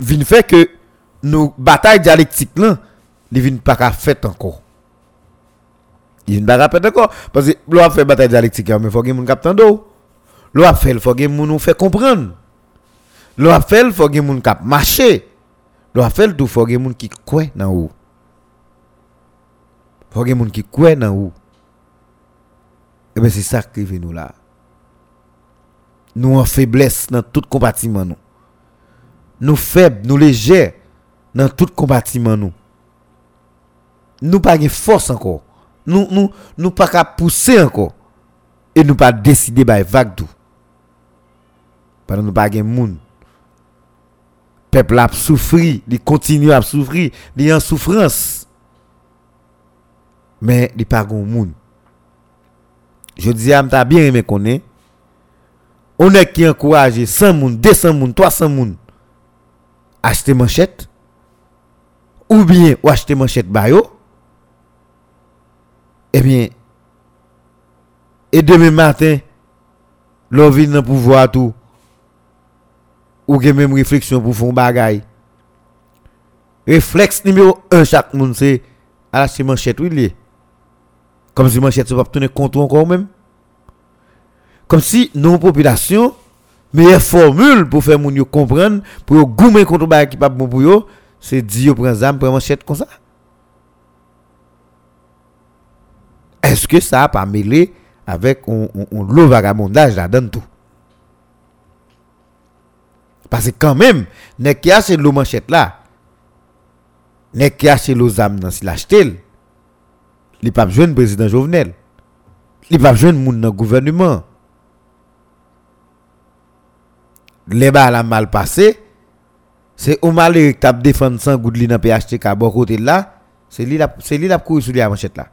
vin fait que nos batailles dialectiques là, ne viennent pas fait encore. Ils ne pas fait encore parce que l'on fait bataille dialectique mais il faut que mon. L'on fait faut que nous fait comprendre. L'on fait faut que mon cap marcher. L'on fait tout faut que mon qui croit dans où. Faut que mon qui croit dans. Et eh bien c'est ça qui vient nous là. Nous en faiblesse dans tout compartiment nous. Nous faibles, nous légers dans tout compartiment nous. Nous pas de force encore. Nous nous nous pas qu'à pousser encore et nous pas décider par vague tout. Parce nous pas de monde. Peuple a souffert, il continue à souffrir, il est en souffrance. Mais il pas de monde. Je dis à m'ta bien aimé connaît On est qui encourage 100 moun, 200 moun, 300 moun acheter manchette ou bien ou acheter manchette bayo. Eh bien et demain matin l'on vient dans pouvoir tout ou que même réflexion pour faire bagaille. Réflexe numéro 1 chaque monde c'est acheter manchette oui Comme si manchette ça va tourner compte encore même. Comme si nos populations meilleure formule pour faire moun comprendre pour goumer contre ba qui pas bon pour yo c'est dire yo prend zam prend manchette comme ça est-ce que ça a pas mêlé avec un, un, un vagabondage là-dedans tout parce que quand même nek qui a l'eau manchette là nek qui a l'eau zam dans si l'acheter il pas jeune président Jovenel il pas jeune moun dans gouvernement. Les balles a mal passé, c'est au mal qui t'a défendre sans goût dans PHTK bon côté là, c'est lui lui la courir sur la manchette là.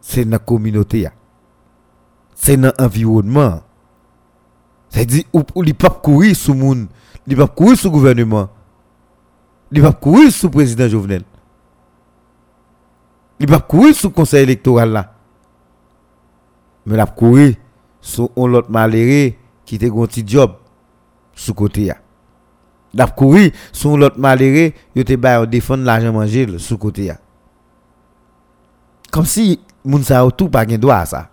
C'est dans la communauté C'est dans l'environnement. C'est dit ou, li pas courir sous moun, li pas courir sous gouvernement. Li pas courir sous président Jovenel. Li pas courir sous conseil électoral là. Mais la courir sous un autre malheureux qui te un petit job sous côté ya. D'ap courir sur l'autre malheureux, yo te bay défendre l'argent manger sous côté. Comme si moun sa tout pas gen droit ça.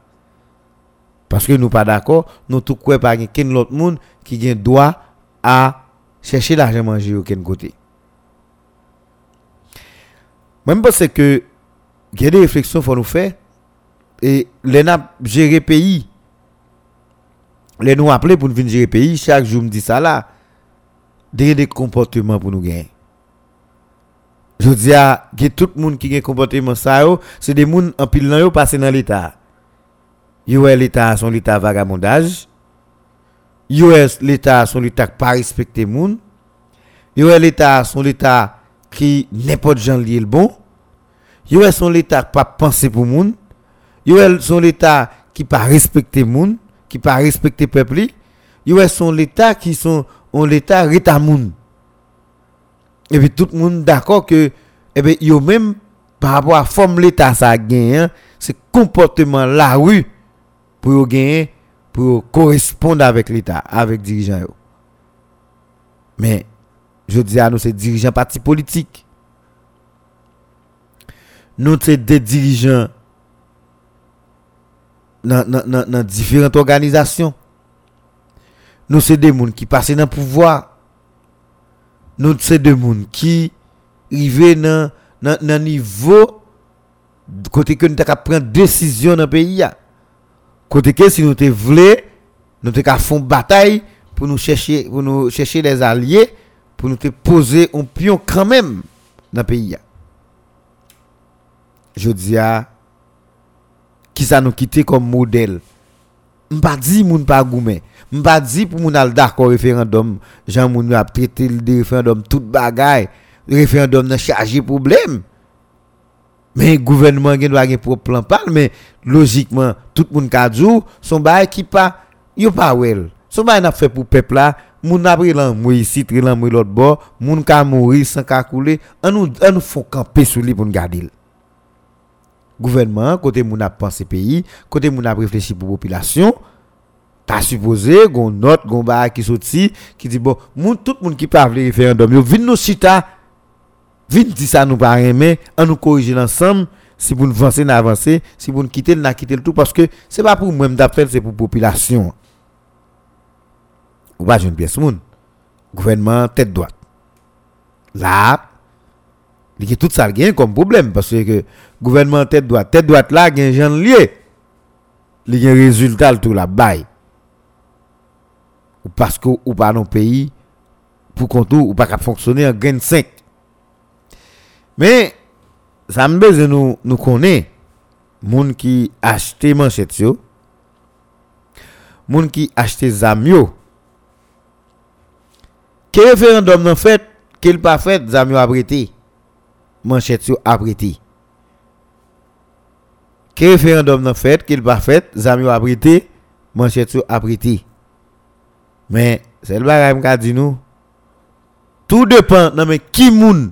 Parce que nous pas d'accord, nous tout quoi pas gen ken l'autre monde qui gen droit à chercher l'argent manger au ken côté. Même parce que il y a des réflexions faut nous faire et les n'a gérer pays les nous appeler pour nous venir gérer pays, chaque jour me dit ça là. Des des comportements pour nous gagner. Je dis à tout le monde qui a un comportement ça c'est des gens en pile dans yo passé dans l'état. Yo l'état son l'état vagabondage. Yo l'état son l'état pas respecter moun. Yo l'état son l'état qui n'importe gens lié le bon. Yo son l'état pas penser pour moun. Yo son l'état qui pas respecter moun qui pas respecter peuple ils sont l'état qui sont on l'état retamoun et puis tout le monde d'accord que et bien yo même par rapport à forme l'état ça gagne hein, c'est comportement la rue pour gagner pour correspondre avec l'état avec dirigeants mais je dis à nous c'est dirigeants parti politique nous c'est des dirigeants dans différentes organisations. Nous sommes des gens qui passent dans le pouvoir. Nous sommes des gens qui arrivent dans le niveau côté que nous avons prendre décision dans le pays. Côté que si nous voulons, nous avons faire une bataille pour nous chercher, pour nous chercher les alliés, pour nous poser un pion quand même dans le pays. Je dis à qui ça nous quitter comme modèle? M'pas dit moun pas goumé. M'pas dit pour moun al d'accord référendum, Jean moun a traité le référendum tout bagaille. Référendum n'a chargé problème. Mais gouvernement gen doit un propre plan mais logiquement tout moun ka djou son bail qui pas yo pas wel. Son bail n'a fait pour peuple là, moun a pris lan ici, tri lan moi l'autre bord, moun ka mourir sans ka couler, nous on nous font camper sur lui pour nous garder gouvernement, côté moun a pensé pays, côté moun a réfléchi pour population, t'as supposé gon note, gon ba qui sorti qui dit bon, moun tout moun qui parle référendum, yo vinn nous chita, vinn dit ça nous pas aimer, on nous corriger ensemble si vous avancer si vous quitter n'a quitter le tout parce que c'est pas pour moi d'appel, c'est pour population. Ou pas jeune pièce moun? Gouvernement tête droite. Là, il y a tout ça comme problème parce que gouvernement tête droite. Tête droite là gen gens lié. Il y a résultat tout la bail ou parce que ou pas non pays pour qu'on ou pas fonctionner en gain 5 mais ça me besoin nous nous connaît. Moun qui acheté manchette yo. Moun qui acheté zamio quel référendum non fait qu'il pas fait zamio a prêté. Manchette yo a prêté. Que référendum n'a fait, qu'il pas fait, zami a prêté, manchette yo aprité. Mais c'est le bagage m'a dit nous. Tout dépend non mais qui moun?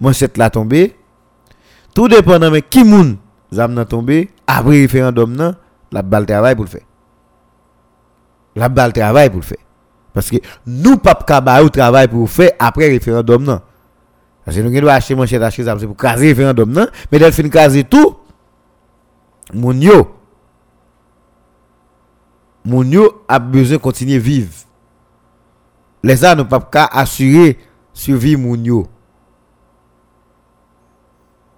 Manchette la tombé. Tout dépend non mais qui moun? Zam nan tombé après référendum la balle travail pour le faire. La balle travail pour le faire. Parce que nous pas ka au travail pour faire après référendum. Parce que nous devons acheter manchette acheter ça pour caser référendum nan, mais d'elle fin caser tout. Moun yo moun yo a besoin de continuer à vivre. Les gens ne peuvent pas assurer survie moun yo.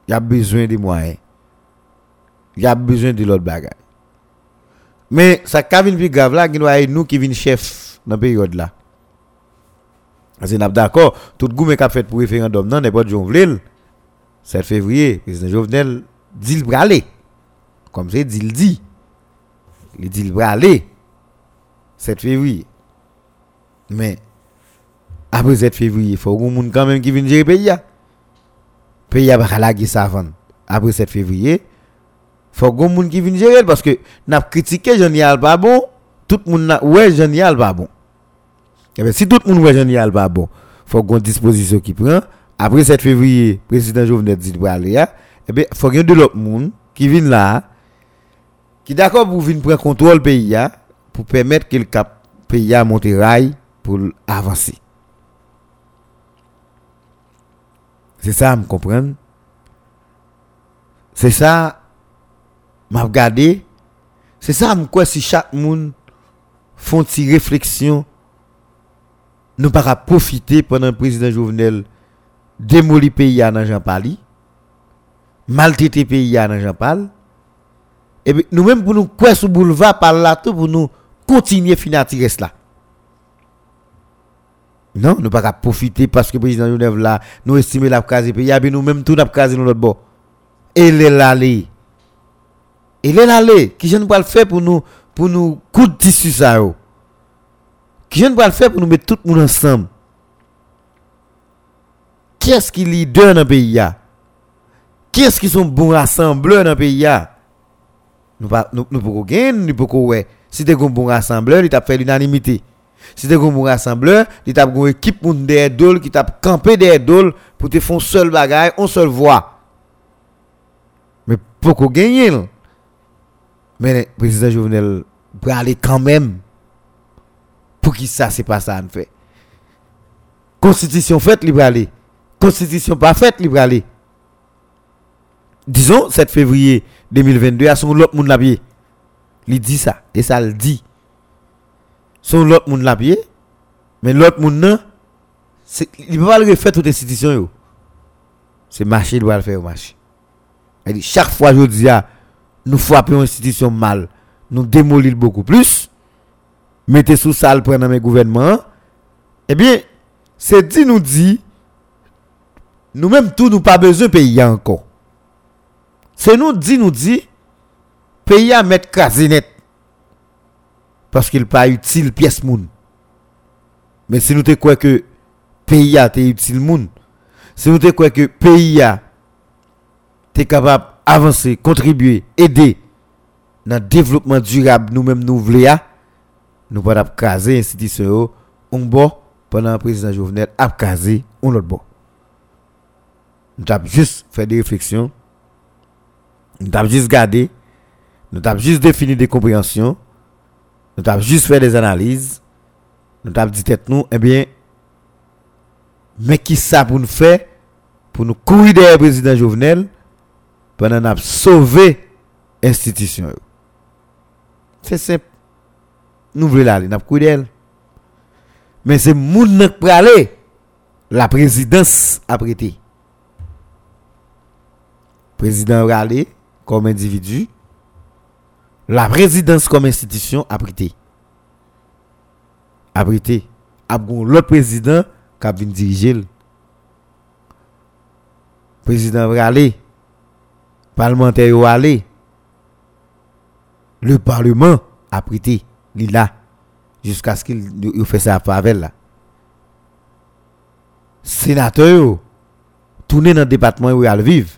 Il y a besoin de moyens. Il y a besoin de l'autre bagage. Mais ça qui vient plus grave là, nous qui vient chef dans la période là. Parce que d'accord, tout le monde qui a fait pour référendum, non, n'est pas de Jovenel. 7 février, le président Jovenel dit le aller. Comme c'est dit le dit. Il dit le aller. 7 février. Mais, après 7 février, il faut que monde quand même qui vienne gérer le pays. Le pays a pas la ça avant. Après 7 février, il faut que monde qui vienne gérer parce que n'a critiqué Jean pas bon, tout le monde ouais Jean pas bon. Et eh bien, si tout le monde ouais Jean pas bon, il faut qu'on disposition qui prend. Après 7 février, le président Jovenel dit pour aller, eh bien, il faut ait de l'autre monde qui vienne là, qui d'accord pour venir prendre contrôle du pays, pour permettre que le pays à monter rail pour avancer. C'est ça, me comprendre. C'est ça, m'a regardé. C'est ça, me quoi si chaque monde font une réflexion, nous pas profiter pendant le président Jovenel démolir pays dans Jean Pali, maltraiter pays dans Jean Pal. Et puis nous-mêmes pour nous quoi sur boulevard par là tout pour nous continuer à tirer cela. Non, nous ne pas profiter parce que le président Jovenel là, nous estimons la case pays, et nous-mêmes tout n'a case nous l'autre bord. Et les l'aller. Et les l'aller, qui je ne pas le faire pour nous, pour nous de tissu ça Qui je ne pas le faire pour nous mettre tout le monde ensemble. Qui est-ce qui leader dans le pays Qui est-ce qui sont bons rassembleurs dans le pays Nous pas nous pouvons gagner, nous pouvons ouais. Si tu es un bon rassembleur, il t'a fait l'unanimité. Si tu es un bon rassembleur, il t'a une équipe derrière dol qui t'a campé derrière dol pour te faire un seul bagage, une seule voix. Mais pourquoi gagner Mais le président Jovenel aller quand même. Pour qui ça, c'est pas ça, on fait? Constitution faite, libre aller. Constitution pas faite, libre aller. Disons, 7 février 2022, à son l'autre monde la il dit ça. Et ça le dit. Son l'autre monde l'a pied. Mais l'autre monde, non. Il ne peut pas le refaire toute institution. C'est marché, il doit le faire au marché. Dit, chaque fois, je dis, nous frappons une institution mal. Nous démolissons beaucoup plus. Mettez sous salle pour un gouvernement. Eh bien, c'est dit, nous dit, nous-mêmes, tout, nous pas besoin de payer encore. C'est nous dit, nous dit, pays à mettre casinet parce qu'il pas utile pièce moun. Mais si nous te quoi que pays a été utile moun, si nous te quoi que pays a t'es capable avancer, contribuer, aider dans le développement durable nous-mêmes nous voulons nous pas caser institution on bon pendant le président Jovenel a caser on l'autre bon. Nous avons juste fait des réflexions. Nous avons juste gardé nous avons juste défini des compréhensions. Nous avons juste fait des analyses. Nous avons dit tête nous, eh bien, mais qui ça pour nous faire? Pour nous courir derrière le président Jovenel pendant nous sauver l'institution. C'est simple. Nous voulons aller, nous courir d'elle. Mais c'est moun qui aller la présidence a prêté. Président aller comme individu la présidence comme institution a prêté. A prêté. A l'autre président qui a diriger. Le président va aller. Parlementaire va. Le Parlement a prêté. Il là. Jusqu'à ce qu'il fasse ça avec là. Sénateur, tourner dans le département où il vivre.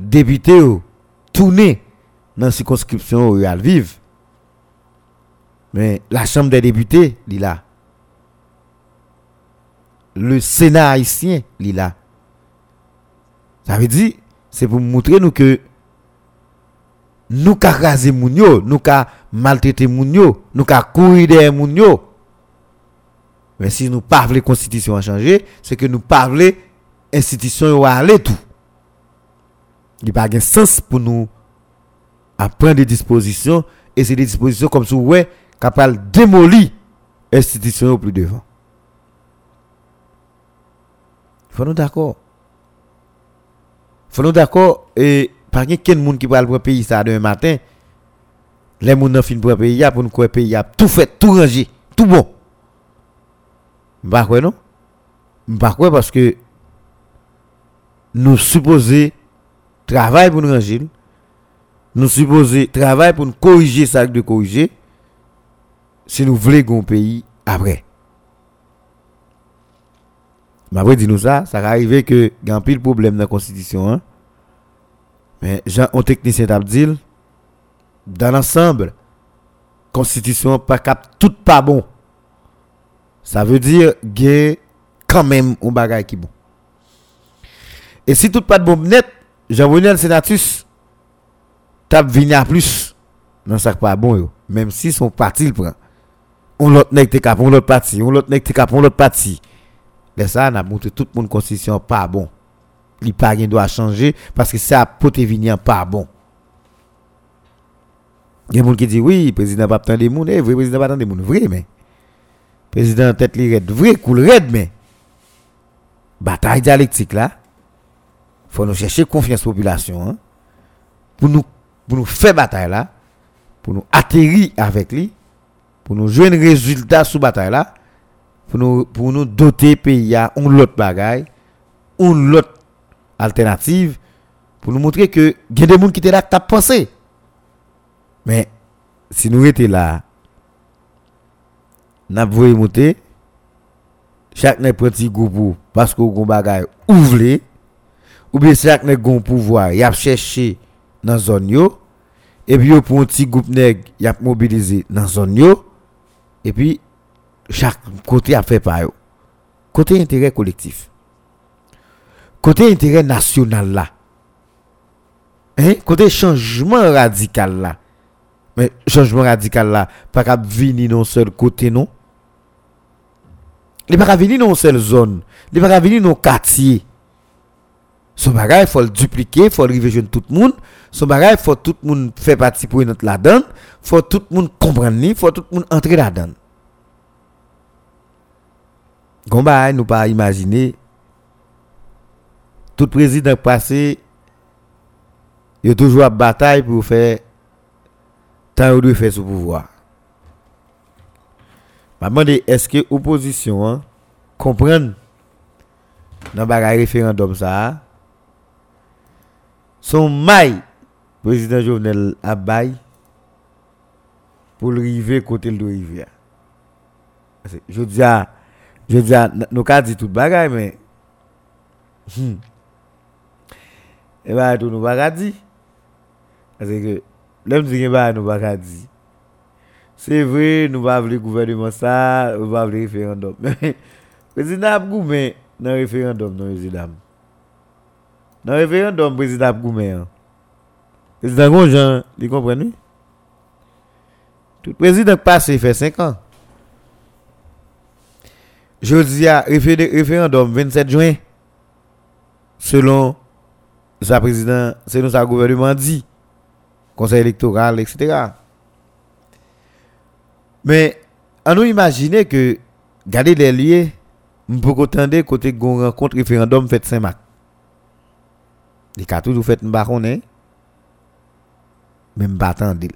Député, tourner dans la circonscription où il vivre, Mais la Chambre des députés, il là. Le Sénat haïtien, il là. Ça veut dire, c'est pour montrer nous que nous ka raser moun yo, nous ka maltraiter moun yo, nous ka courir derrière moun yo. Mais si nous parlons constitution a changé, c'est que nous parlons institution a aller tout. Il n'y a pas de sens pour nous à prendre des dispositions et c'est des dispositions comme si ouais capable démolir l'institution au plus devant. Faut nous d'accord. Faut nous d'accord et par quel monde qui va le pays ça demain matin les gens n'ont fin pour pays pour nous quoi pays a tout fait tout rangé tout bon. Bah quoi non? Bah quoi parce que nous supposons travailler pour nous ranger nous supposons travailler pour nous corriger ça de corriger si nous voulons un pays après. Mais après, dis-nous ça, ça va arriver que y a un problème dans la constitution. Hein? Mais Jean, un technicien t'a dit, dans l'ensemble, constitution pas cap tout pas bon. Ça veut dire qu'il quand même un bagage qui bon. Et si tout pas de bon net, Jean-Bonel Sénatus, tape venir à plus dans ça pas bon. Même si son parti le prend. On l'autre nèg te cap on l'autre parti, on l'autre nèg te on l'autre parti. Mais ça n'a montré tout le monde constitution pas bon. Il pas rien changer parce que ça peut venir pas bon. Il y a des qui disent oui, président pas attendre des eh, vrai président pas attendre des vrai mais président tête li red, vrai cool red mais bataille dialectique là, faut nous chercher confiance population hein, pour pour nous faire bataille là, pour nous atterrir avec lui, pour nous jouer un résultat sous bataille là, pour nous, pour nous doter pays à un autre bagaille, une autre alternative, pour nous montrer que il y a des gens qui étaient là qui pensé. Mais si nous étions là, nous avons monter, chaque petit groupe parce que nous bagaille ouvre ou bien chaque gon pouvoir, y a cherché dans zone yo et puis pour un petit groupe nèg a mobilisé dans zone yo et puis chaque côté a fait par côté intérêt collectif côté intérêt national là hein? Côté changement radical là mais changement radical là pas qu'à venir non seul côté non? Il pas venir dans seule zone il pas venir dans quartier son bagage, il faut le dupliquer, il faut le arriver tout le monde. Son bagage, il faut tout le monde faire partie pour notre là-dedans. Il faut tout le monde comprendre, il faut tout le monde entrer là-dedans. Gomba, nous pas imaginer tout président passé, il a toujours à bataille pour faire tant de faire sous pouvoir. Je me est-ce que l'opposition hein, comprend dans le référendum ça? Son maille président Jovenel Abay pour arriver côté de rivière. Je dis à je dis à nous avons dit tout bagaille mais hmm, et bah tout nous pas dit. Parce que l'homme dit que nous pas dit. C'est vrai nous pas le gouvernement ça nous pas le référendum. Mais président Abgoumen dans le référendum non président dans le référendum, président Goumé, hein. président Gonjan, vous comprenez Tout président passé fait 5 ans. Je dis à référendum 27 juin, selon sa président, selon sa gouvernement dit, conseil électoral, etc. Mais, on nous imaginer que, garder les lieux, on peut attendre côté rencontre référendum fait Saint-Marc. Il a toujours fait un baronne. Mais je ne attendre.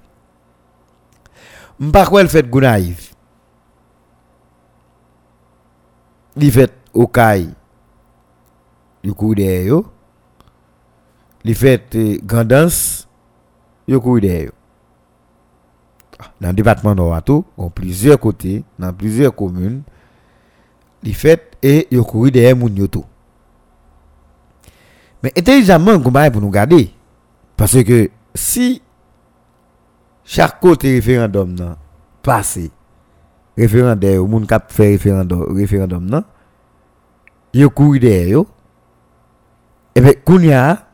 Je ne pas le fait Gounaïf. Il fait au caille du coup derrière. Il fait Grandance du coup derrière. Dans le département d'Orato, on plusieurs côtés, dans plusieurs communes, il fait et il couru derrière Mounioto. Mais intelligemment, comment pour nous garder. Parce que si chaque côté référendum passé référendaire ou moun k'ap fait référendum référendum non yo couru derrière yo et bien kounya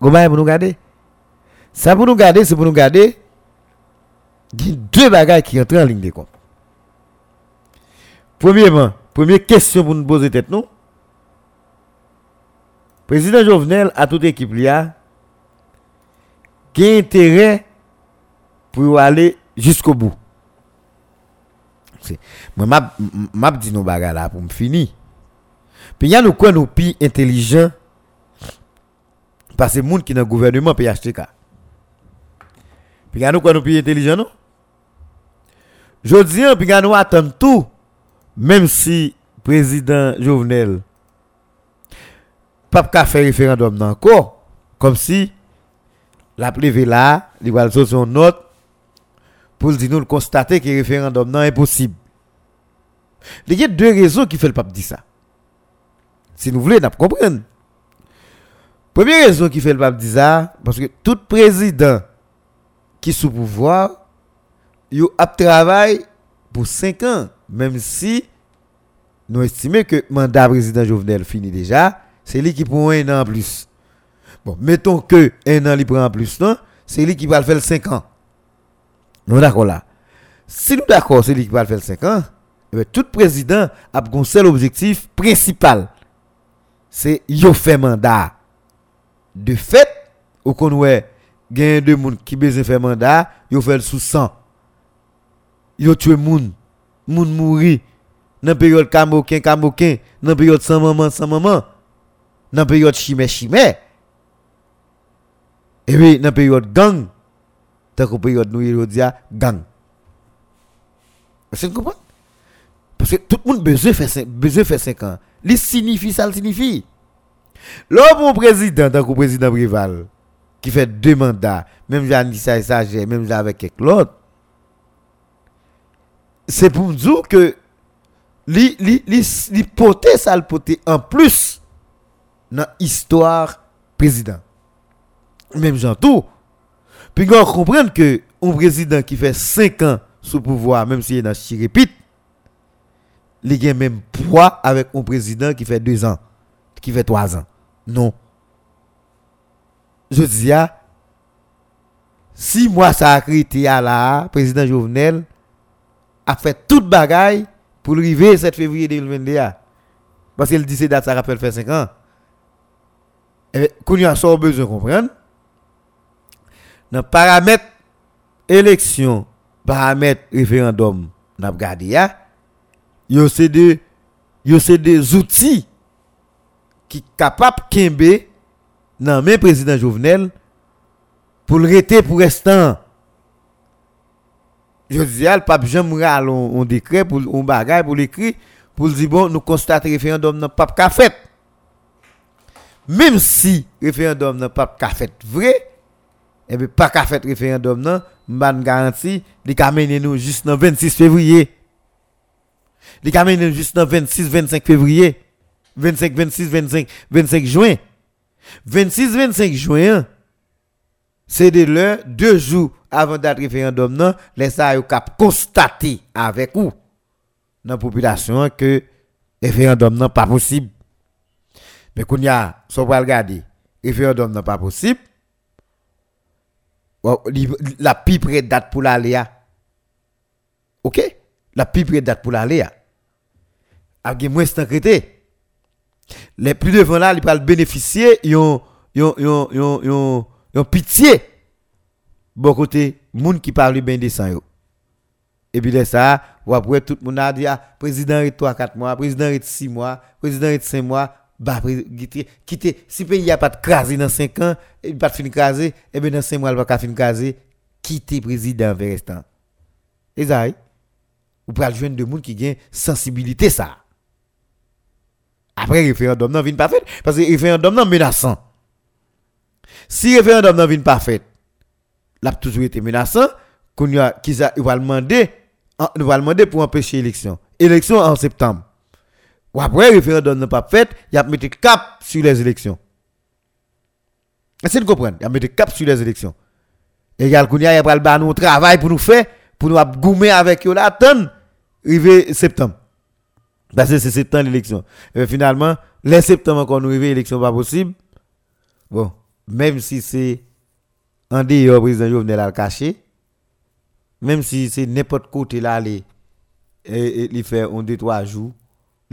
comment pour nous garder. Ça pour nous garder c'est pour nous garder deux bagages qui entrent en ligne de compte. Premièrement première question pour nous poser tête nous président Jovenel a toute équipe li a intérêt pour aller jusqu'au bout? Moi m'a dit nos bagages là pour me finir. Puis il y a nous quoi nous plus intelligent parce que monde qui dans le gouvernement PHTK puis il y a nous quoi nous plus intelligent non? Je dis puis il y a nous attendre tout même si président Jovenel pas faire référendum encore comme si la privé là il va son note pour dire nous constater que le référendum non impossible il y a deux raisons qui fait le pape dire ça si nous voulons, nous comprendre. Première raison qui fait le pape dire ça, parce que tout président qui est sous pouvoir, il a travaillé pour 5 ans, même si nous estimons que le mandat président Jovenel finit déjà, c'est lui qui prend un an en plus. Bon, mettons que un an il prend en plus, non? C'est lui qui va le faire 5 ans. Nous d'accord là. Si nous d'accord, c'est lui qui va le faire 5 ans, eh tout président a un seul objectif principal c'est yo fait mandat. De fait, qu'on ouais, gagne de monde qui besoin faire mandat, yo fait sous 100. Yo tué moun, moun mouri dans période camoquin camoquin, dans période sans maman sans maman, dans période chimé chimé. Et oui, dans période gang, tant que période nous dia gang. Vous comprenez? Parce que tout le monde besoin faire besoin faire 5 ans. Li signifie ça, signifie. L'homme président, tant que président Brival, qui fait deux mandats, même ça et même avec quelques autres, c'est pour nous dire que li, li, ça en plus dans l'histoire président. Même Jean tout. Puis on comprend que un président qui fait 5 ans sous pouvoir, même s'il est dans répète, il a même poids avec un président qui fait 2 ans, qui fait 3 ans. Non. Je dis, si moi ça a créé à la président Jovenel a fait toute bagaille pour arriver 7 février 2021. Parce qu'il dit que date ça rappelle fait 5 ans. Et qu'on y a besoin de comprendre. Dans paramètre élection, paramètre référendum, n'a regardé ya, yo c'est des yo c'est des outils qui capable de dans le président Jovenel pour le rester pour l'instant. Je dis, le pape Jean Moural on décret pour un bagage pour l'écrit pour dire bon nous constatons référendum n'a pas fait. Même si référendum n'a pas fait vrai, et eh bien pas qu'à fait référendum non, m'ban garantie, il ka nous juste le 26 février. Il ka nous juste le 26 25 février. 25, 26, 25, 25 juin. 26, 25 juin, c'est de l'heure, deux jours avant date référendum, non, les ça cap constater avec vous, dans la population, que référendum n'est pas possible. Mais qu'on y a, si on va regarder, référendum n'est pas possible, la plus près date pour l'aller. Ok? La plus près date pour l'aller. Avec moins de les plus devant là, ils peuvent bénéficier, ils ont, pitié. Bon côté, moun qui parle bien de ça. Et puis de après tout le monde a dit, ah, président est 3 4 mois, président est 6 mois, président est 5 mois, bah, quitter, si le pays a pas de crasé dans 5 ans, il pas de fin crasé, et eh bien dans 5 mois, il va pas fin crasé, quitter président vers l'instant. Et ça, ou pouvez joindre de monde qui gagne sensibilité ça. Après, le référendum n'a vient pas fait. Parce que le référendum n'est menaçant. Si le référendum n'a vient pas fait, l'a toujours été menaçant, qu'on a, qu'ils va demander, nous va demander pour empêcher l'élection. Élection en septembre. Ou après, le référendum n'a pas fait, il a mis cap sur les élections. Est-ce que vous comprenez? Il a mis cap sur les élections. Et il y a le travail pour nous faire pour nous goumer avec eux là, attendre, arriver septembre. Parce que c'est septembre l'élection. Et finalement, les septembre encore nous arriver, l'élection pas possible. Bon, même si c'est un dehors président Jovenel à le cacher, même si c'est n'importe côté là, il fait un, deux, trois jours,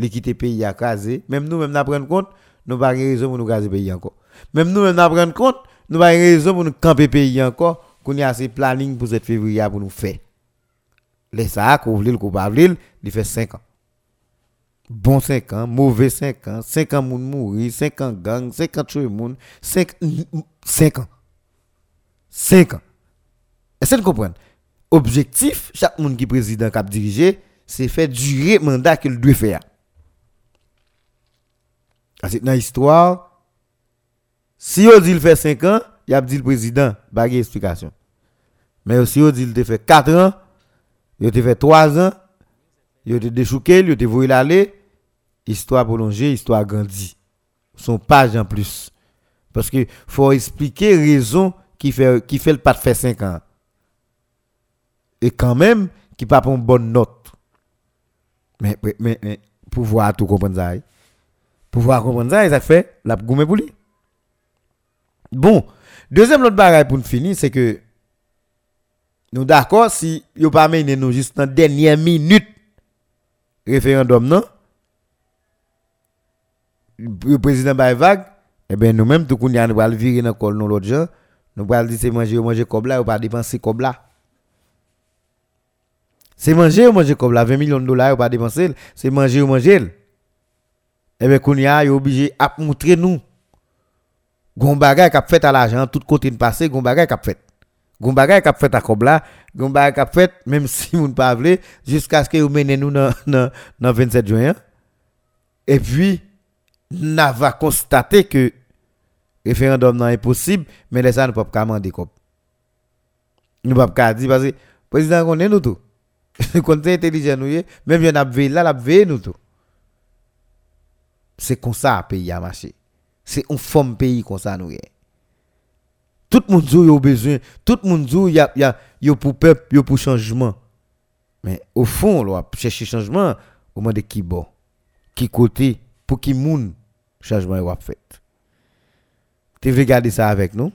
le pays à caser, même nous, même nous prendre compte, nous n'avons pas raison pour nous caser le pays encore. Même nous, même nous prendre compte, nous n'avons pas raison pour nous camper pays encore, qu'on y a assez planning pour cette février pour nous faire. Les ça, qu'on voulait, pas il fait 5 ans. Bon 5 ans, mauvais 5 ans, 5 ans moun mourir, 5 ans gang, 5 ans tuer moun, 5, 5 ans. 5 ans. Est-ce que vous comprenez? Objectif, chaque monde qui président, qui a dirigé, c'est faire durer le mandat qu'il doit faire. Parce que dans l'histoire, si on dit qu'il fait 5 ans, il a dit le président, pas explication. Mais si on dit qu'il fait 4 ans, il fait 3 ans, il a déchouqué, il a voulu l'aller, histoire prolongée, histoire grandie. Son page en plus. Parce que faut expliquer raison qui fait, qui fait le pas de faire 5 ans. Et quand même, qui pas une bonne note. Mais, mais, mais, pour voir tout comprendre ça, pour voir comprendre ça, ça fait la gomme pour lui. Bon, deuxième autre bagaille pour finir, c'est que nous d'accord si yo pas mené nous juste dans dernière minute référendum non? Le président Baïvag, eh bien nous-mêmes tout qu'on y a nous allons virer dans col nous l'autre nous allons dire c'est manger ou manger comme là ou pas dépenser comme là. C'est manger ou manger comme là 20 millions de dollars ou pas dépenser c'est manger ou manger eh bien qu'on y a obligé à montrer nous gon bagay qu'a fait à l'argent tout côté de passé gon bagay qu'a fait gon bagay qu'a fait à là gon bagay qu'a fait même si vous ne pas jusqu'à ce que vous menez nous dans dans 27 juin et puis n'a va constater que référendum n'est possible, mais les gens ne peuvent pas demander. Nous ne pouvons pas dire parce que le président connaît nous tout. Le conseil intelligent nous même si on a veillé là, la veillé nous tout. C'est comme ça pays a marché. C'est un forme pays comme ça nous Tout le monde a besoin, tout le monde il y a y a pour peuple, y pour changement. Mais au fond, on chercher changement au moins de qui bon, qui côté pour qui moun changement est fait. Tu veux garder ça avec nous?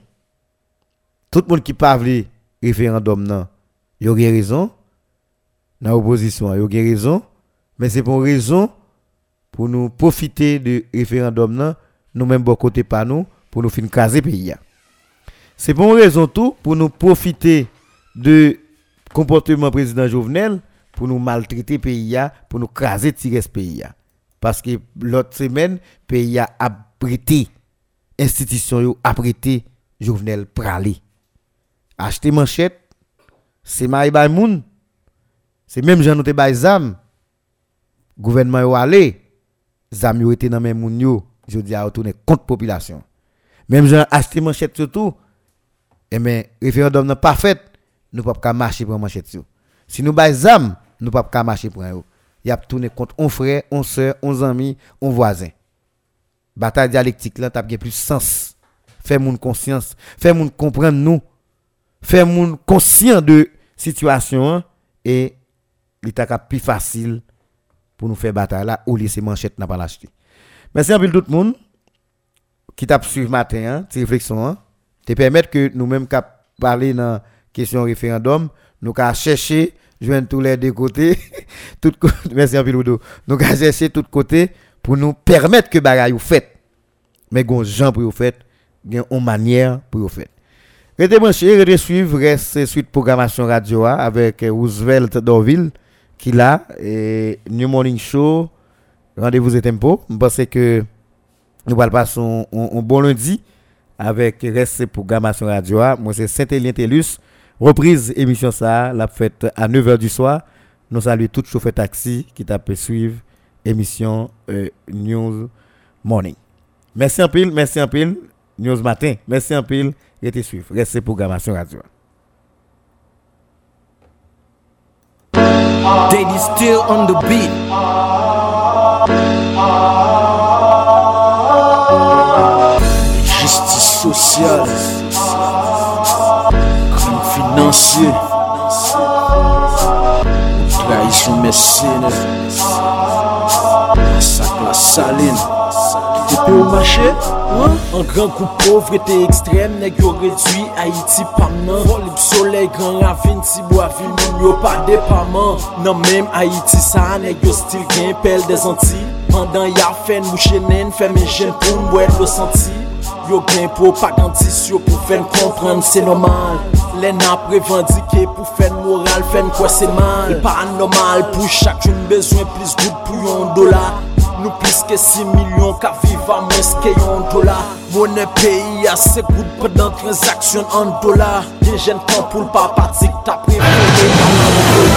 Tout le monde qui parle référendum, non, il y a raison. Dans l'opposition, il y a raison. Mais c'est pour raison pour nous profiter du référendum, nous-mêmes, bon côté par nous, pour nous faire caser pays. C'est pour raison tout, pour nous profiter de comportement président Jovenel, pour nous maltraiter pays, pour nous craser tirer pays. Parce que l'autre semaine, pays a abrité, institution a abrité Jovenel Pralé. Acheter manchette, c'est maï bay moun. C'est même Jean noté bay zam. Gouvernement yo allé, zam yo été dans même moun yo, je dis à retourner contre population. Même Jean acheter manchette surtout, et mais référendum n'a pas fait, nous pas pas marcher pour manchette Si nous bay zam, nous pas pas marcher pour eux y a tourné contre un frère, un soeur, un ami, un voisin. Bataille dialectique là, t'as plus sens. Faire moun conscience, faire moun comprendre nous, faire moun conscient de situation hein, et l'état plus facile pour nous faire bataille là ou laisser manchette n'a pas l'acheter. Merci à tout le monde qui t'a suivi matin, hein, cette réflexion, hein, te permettre que nous-mêmes cap parler dans question référendum, nous qu'à chercher joindre tous les deux côtés. merci un peu, Nous allons chercher tous côtés pour nous permettre que bagaille vous faites. Mais gon gens pour vous faites, une manière pour vous faites. Restez branchés, restez suivre, restez suite programmation radio avec Roosevelt Dorville qui là et New Morning Show. Rendez-vous et tempo. Je pense que nous allons passer un, bon lundi avec reste programmation radio. Moi c'est Saint-Élien Télus. Reprise émission ça, la fête à 9h du soir. Nous saluons tout chauffeur taxi qui t'a pu suivre émission euh, News Morning. Merci un pile, merci un pile. News Matin, merci un pile. Restez suivre. Restez programmation radio. Daddy still on the beat. Justice sociale financier. Trahison mesene Masak la saline Koupe ou mache, an gran kou povrete ekstrem Nèk yo redwi, Haiti pam nan Volib soley, gran ravine, Si bo avil Moun yo pa depaman Nan menm Haiti sa, nèk yo stil gen pel de zanti Pandan ya fen mou chenen, fè men jen pou mwen lo santi Yo gen propagandis, yo pou fen kompran, se nomal Lè nan prevandike pou fen moral, fen kwa se mal. L pa anormal, pou chak joun bezwen plis gout pou yon dola Nou plis ke 6 milyon ka viva mwes ke yon dola Mwone peyi a se gout predan transaksyon an dola Gen jen tan pou l pa patik ta prevene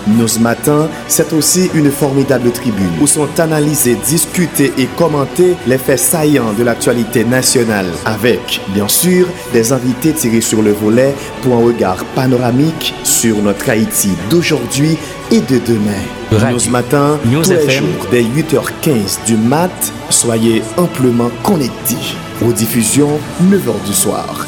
Nos matins, c'est aussi une formidable tribune où sont analysés, discutés et commentés les faits saillants de l'actualité nationale avec, bien sûr, des invités tirés sur le volet pour un regard panoramique sur notre Haïti d'aujourd'hui et de demain. Nos matins, News tous les jours dès 8h15 du mat, soyez amplement connectés. Aux diffusions, 9h du soir.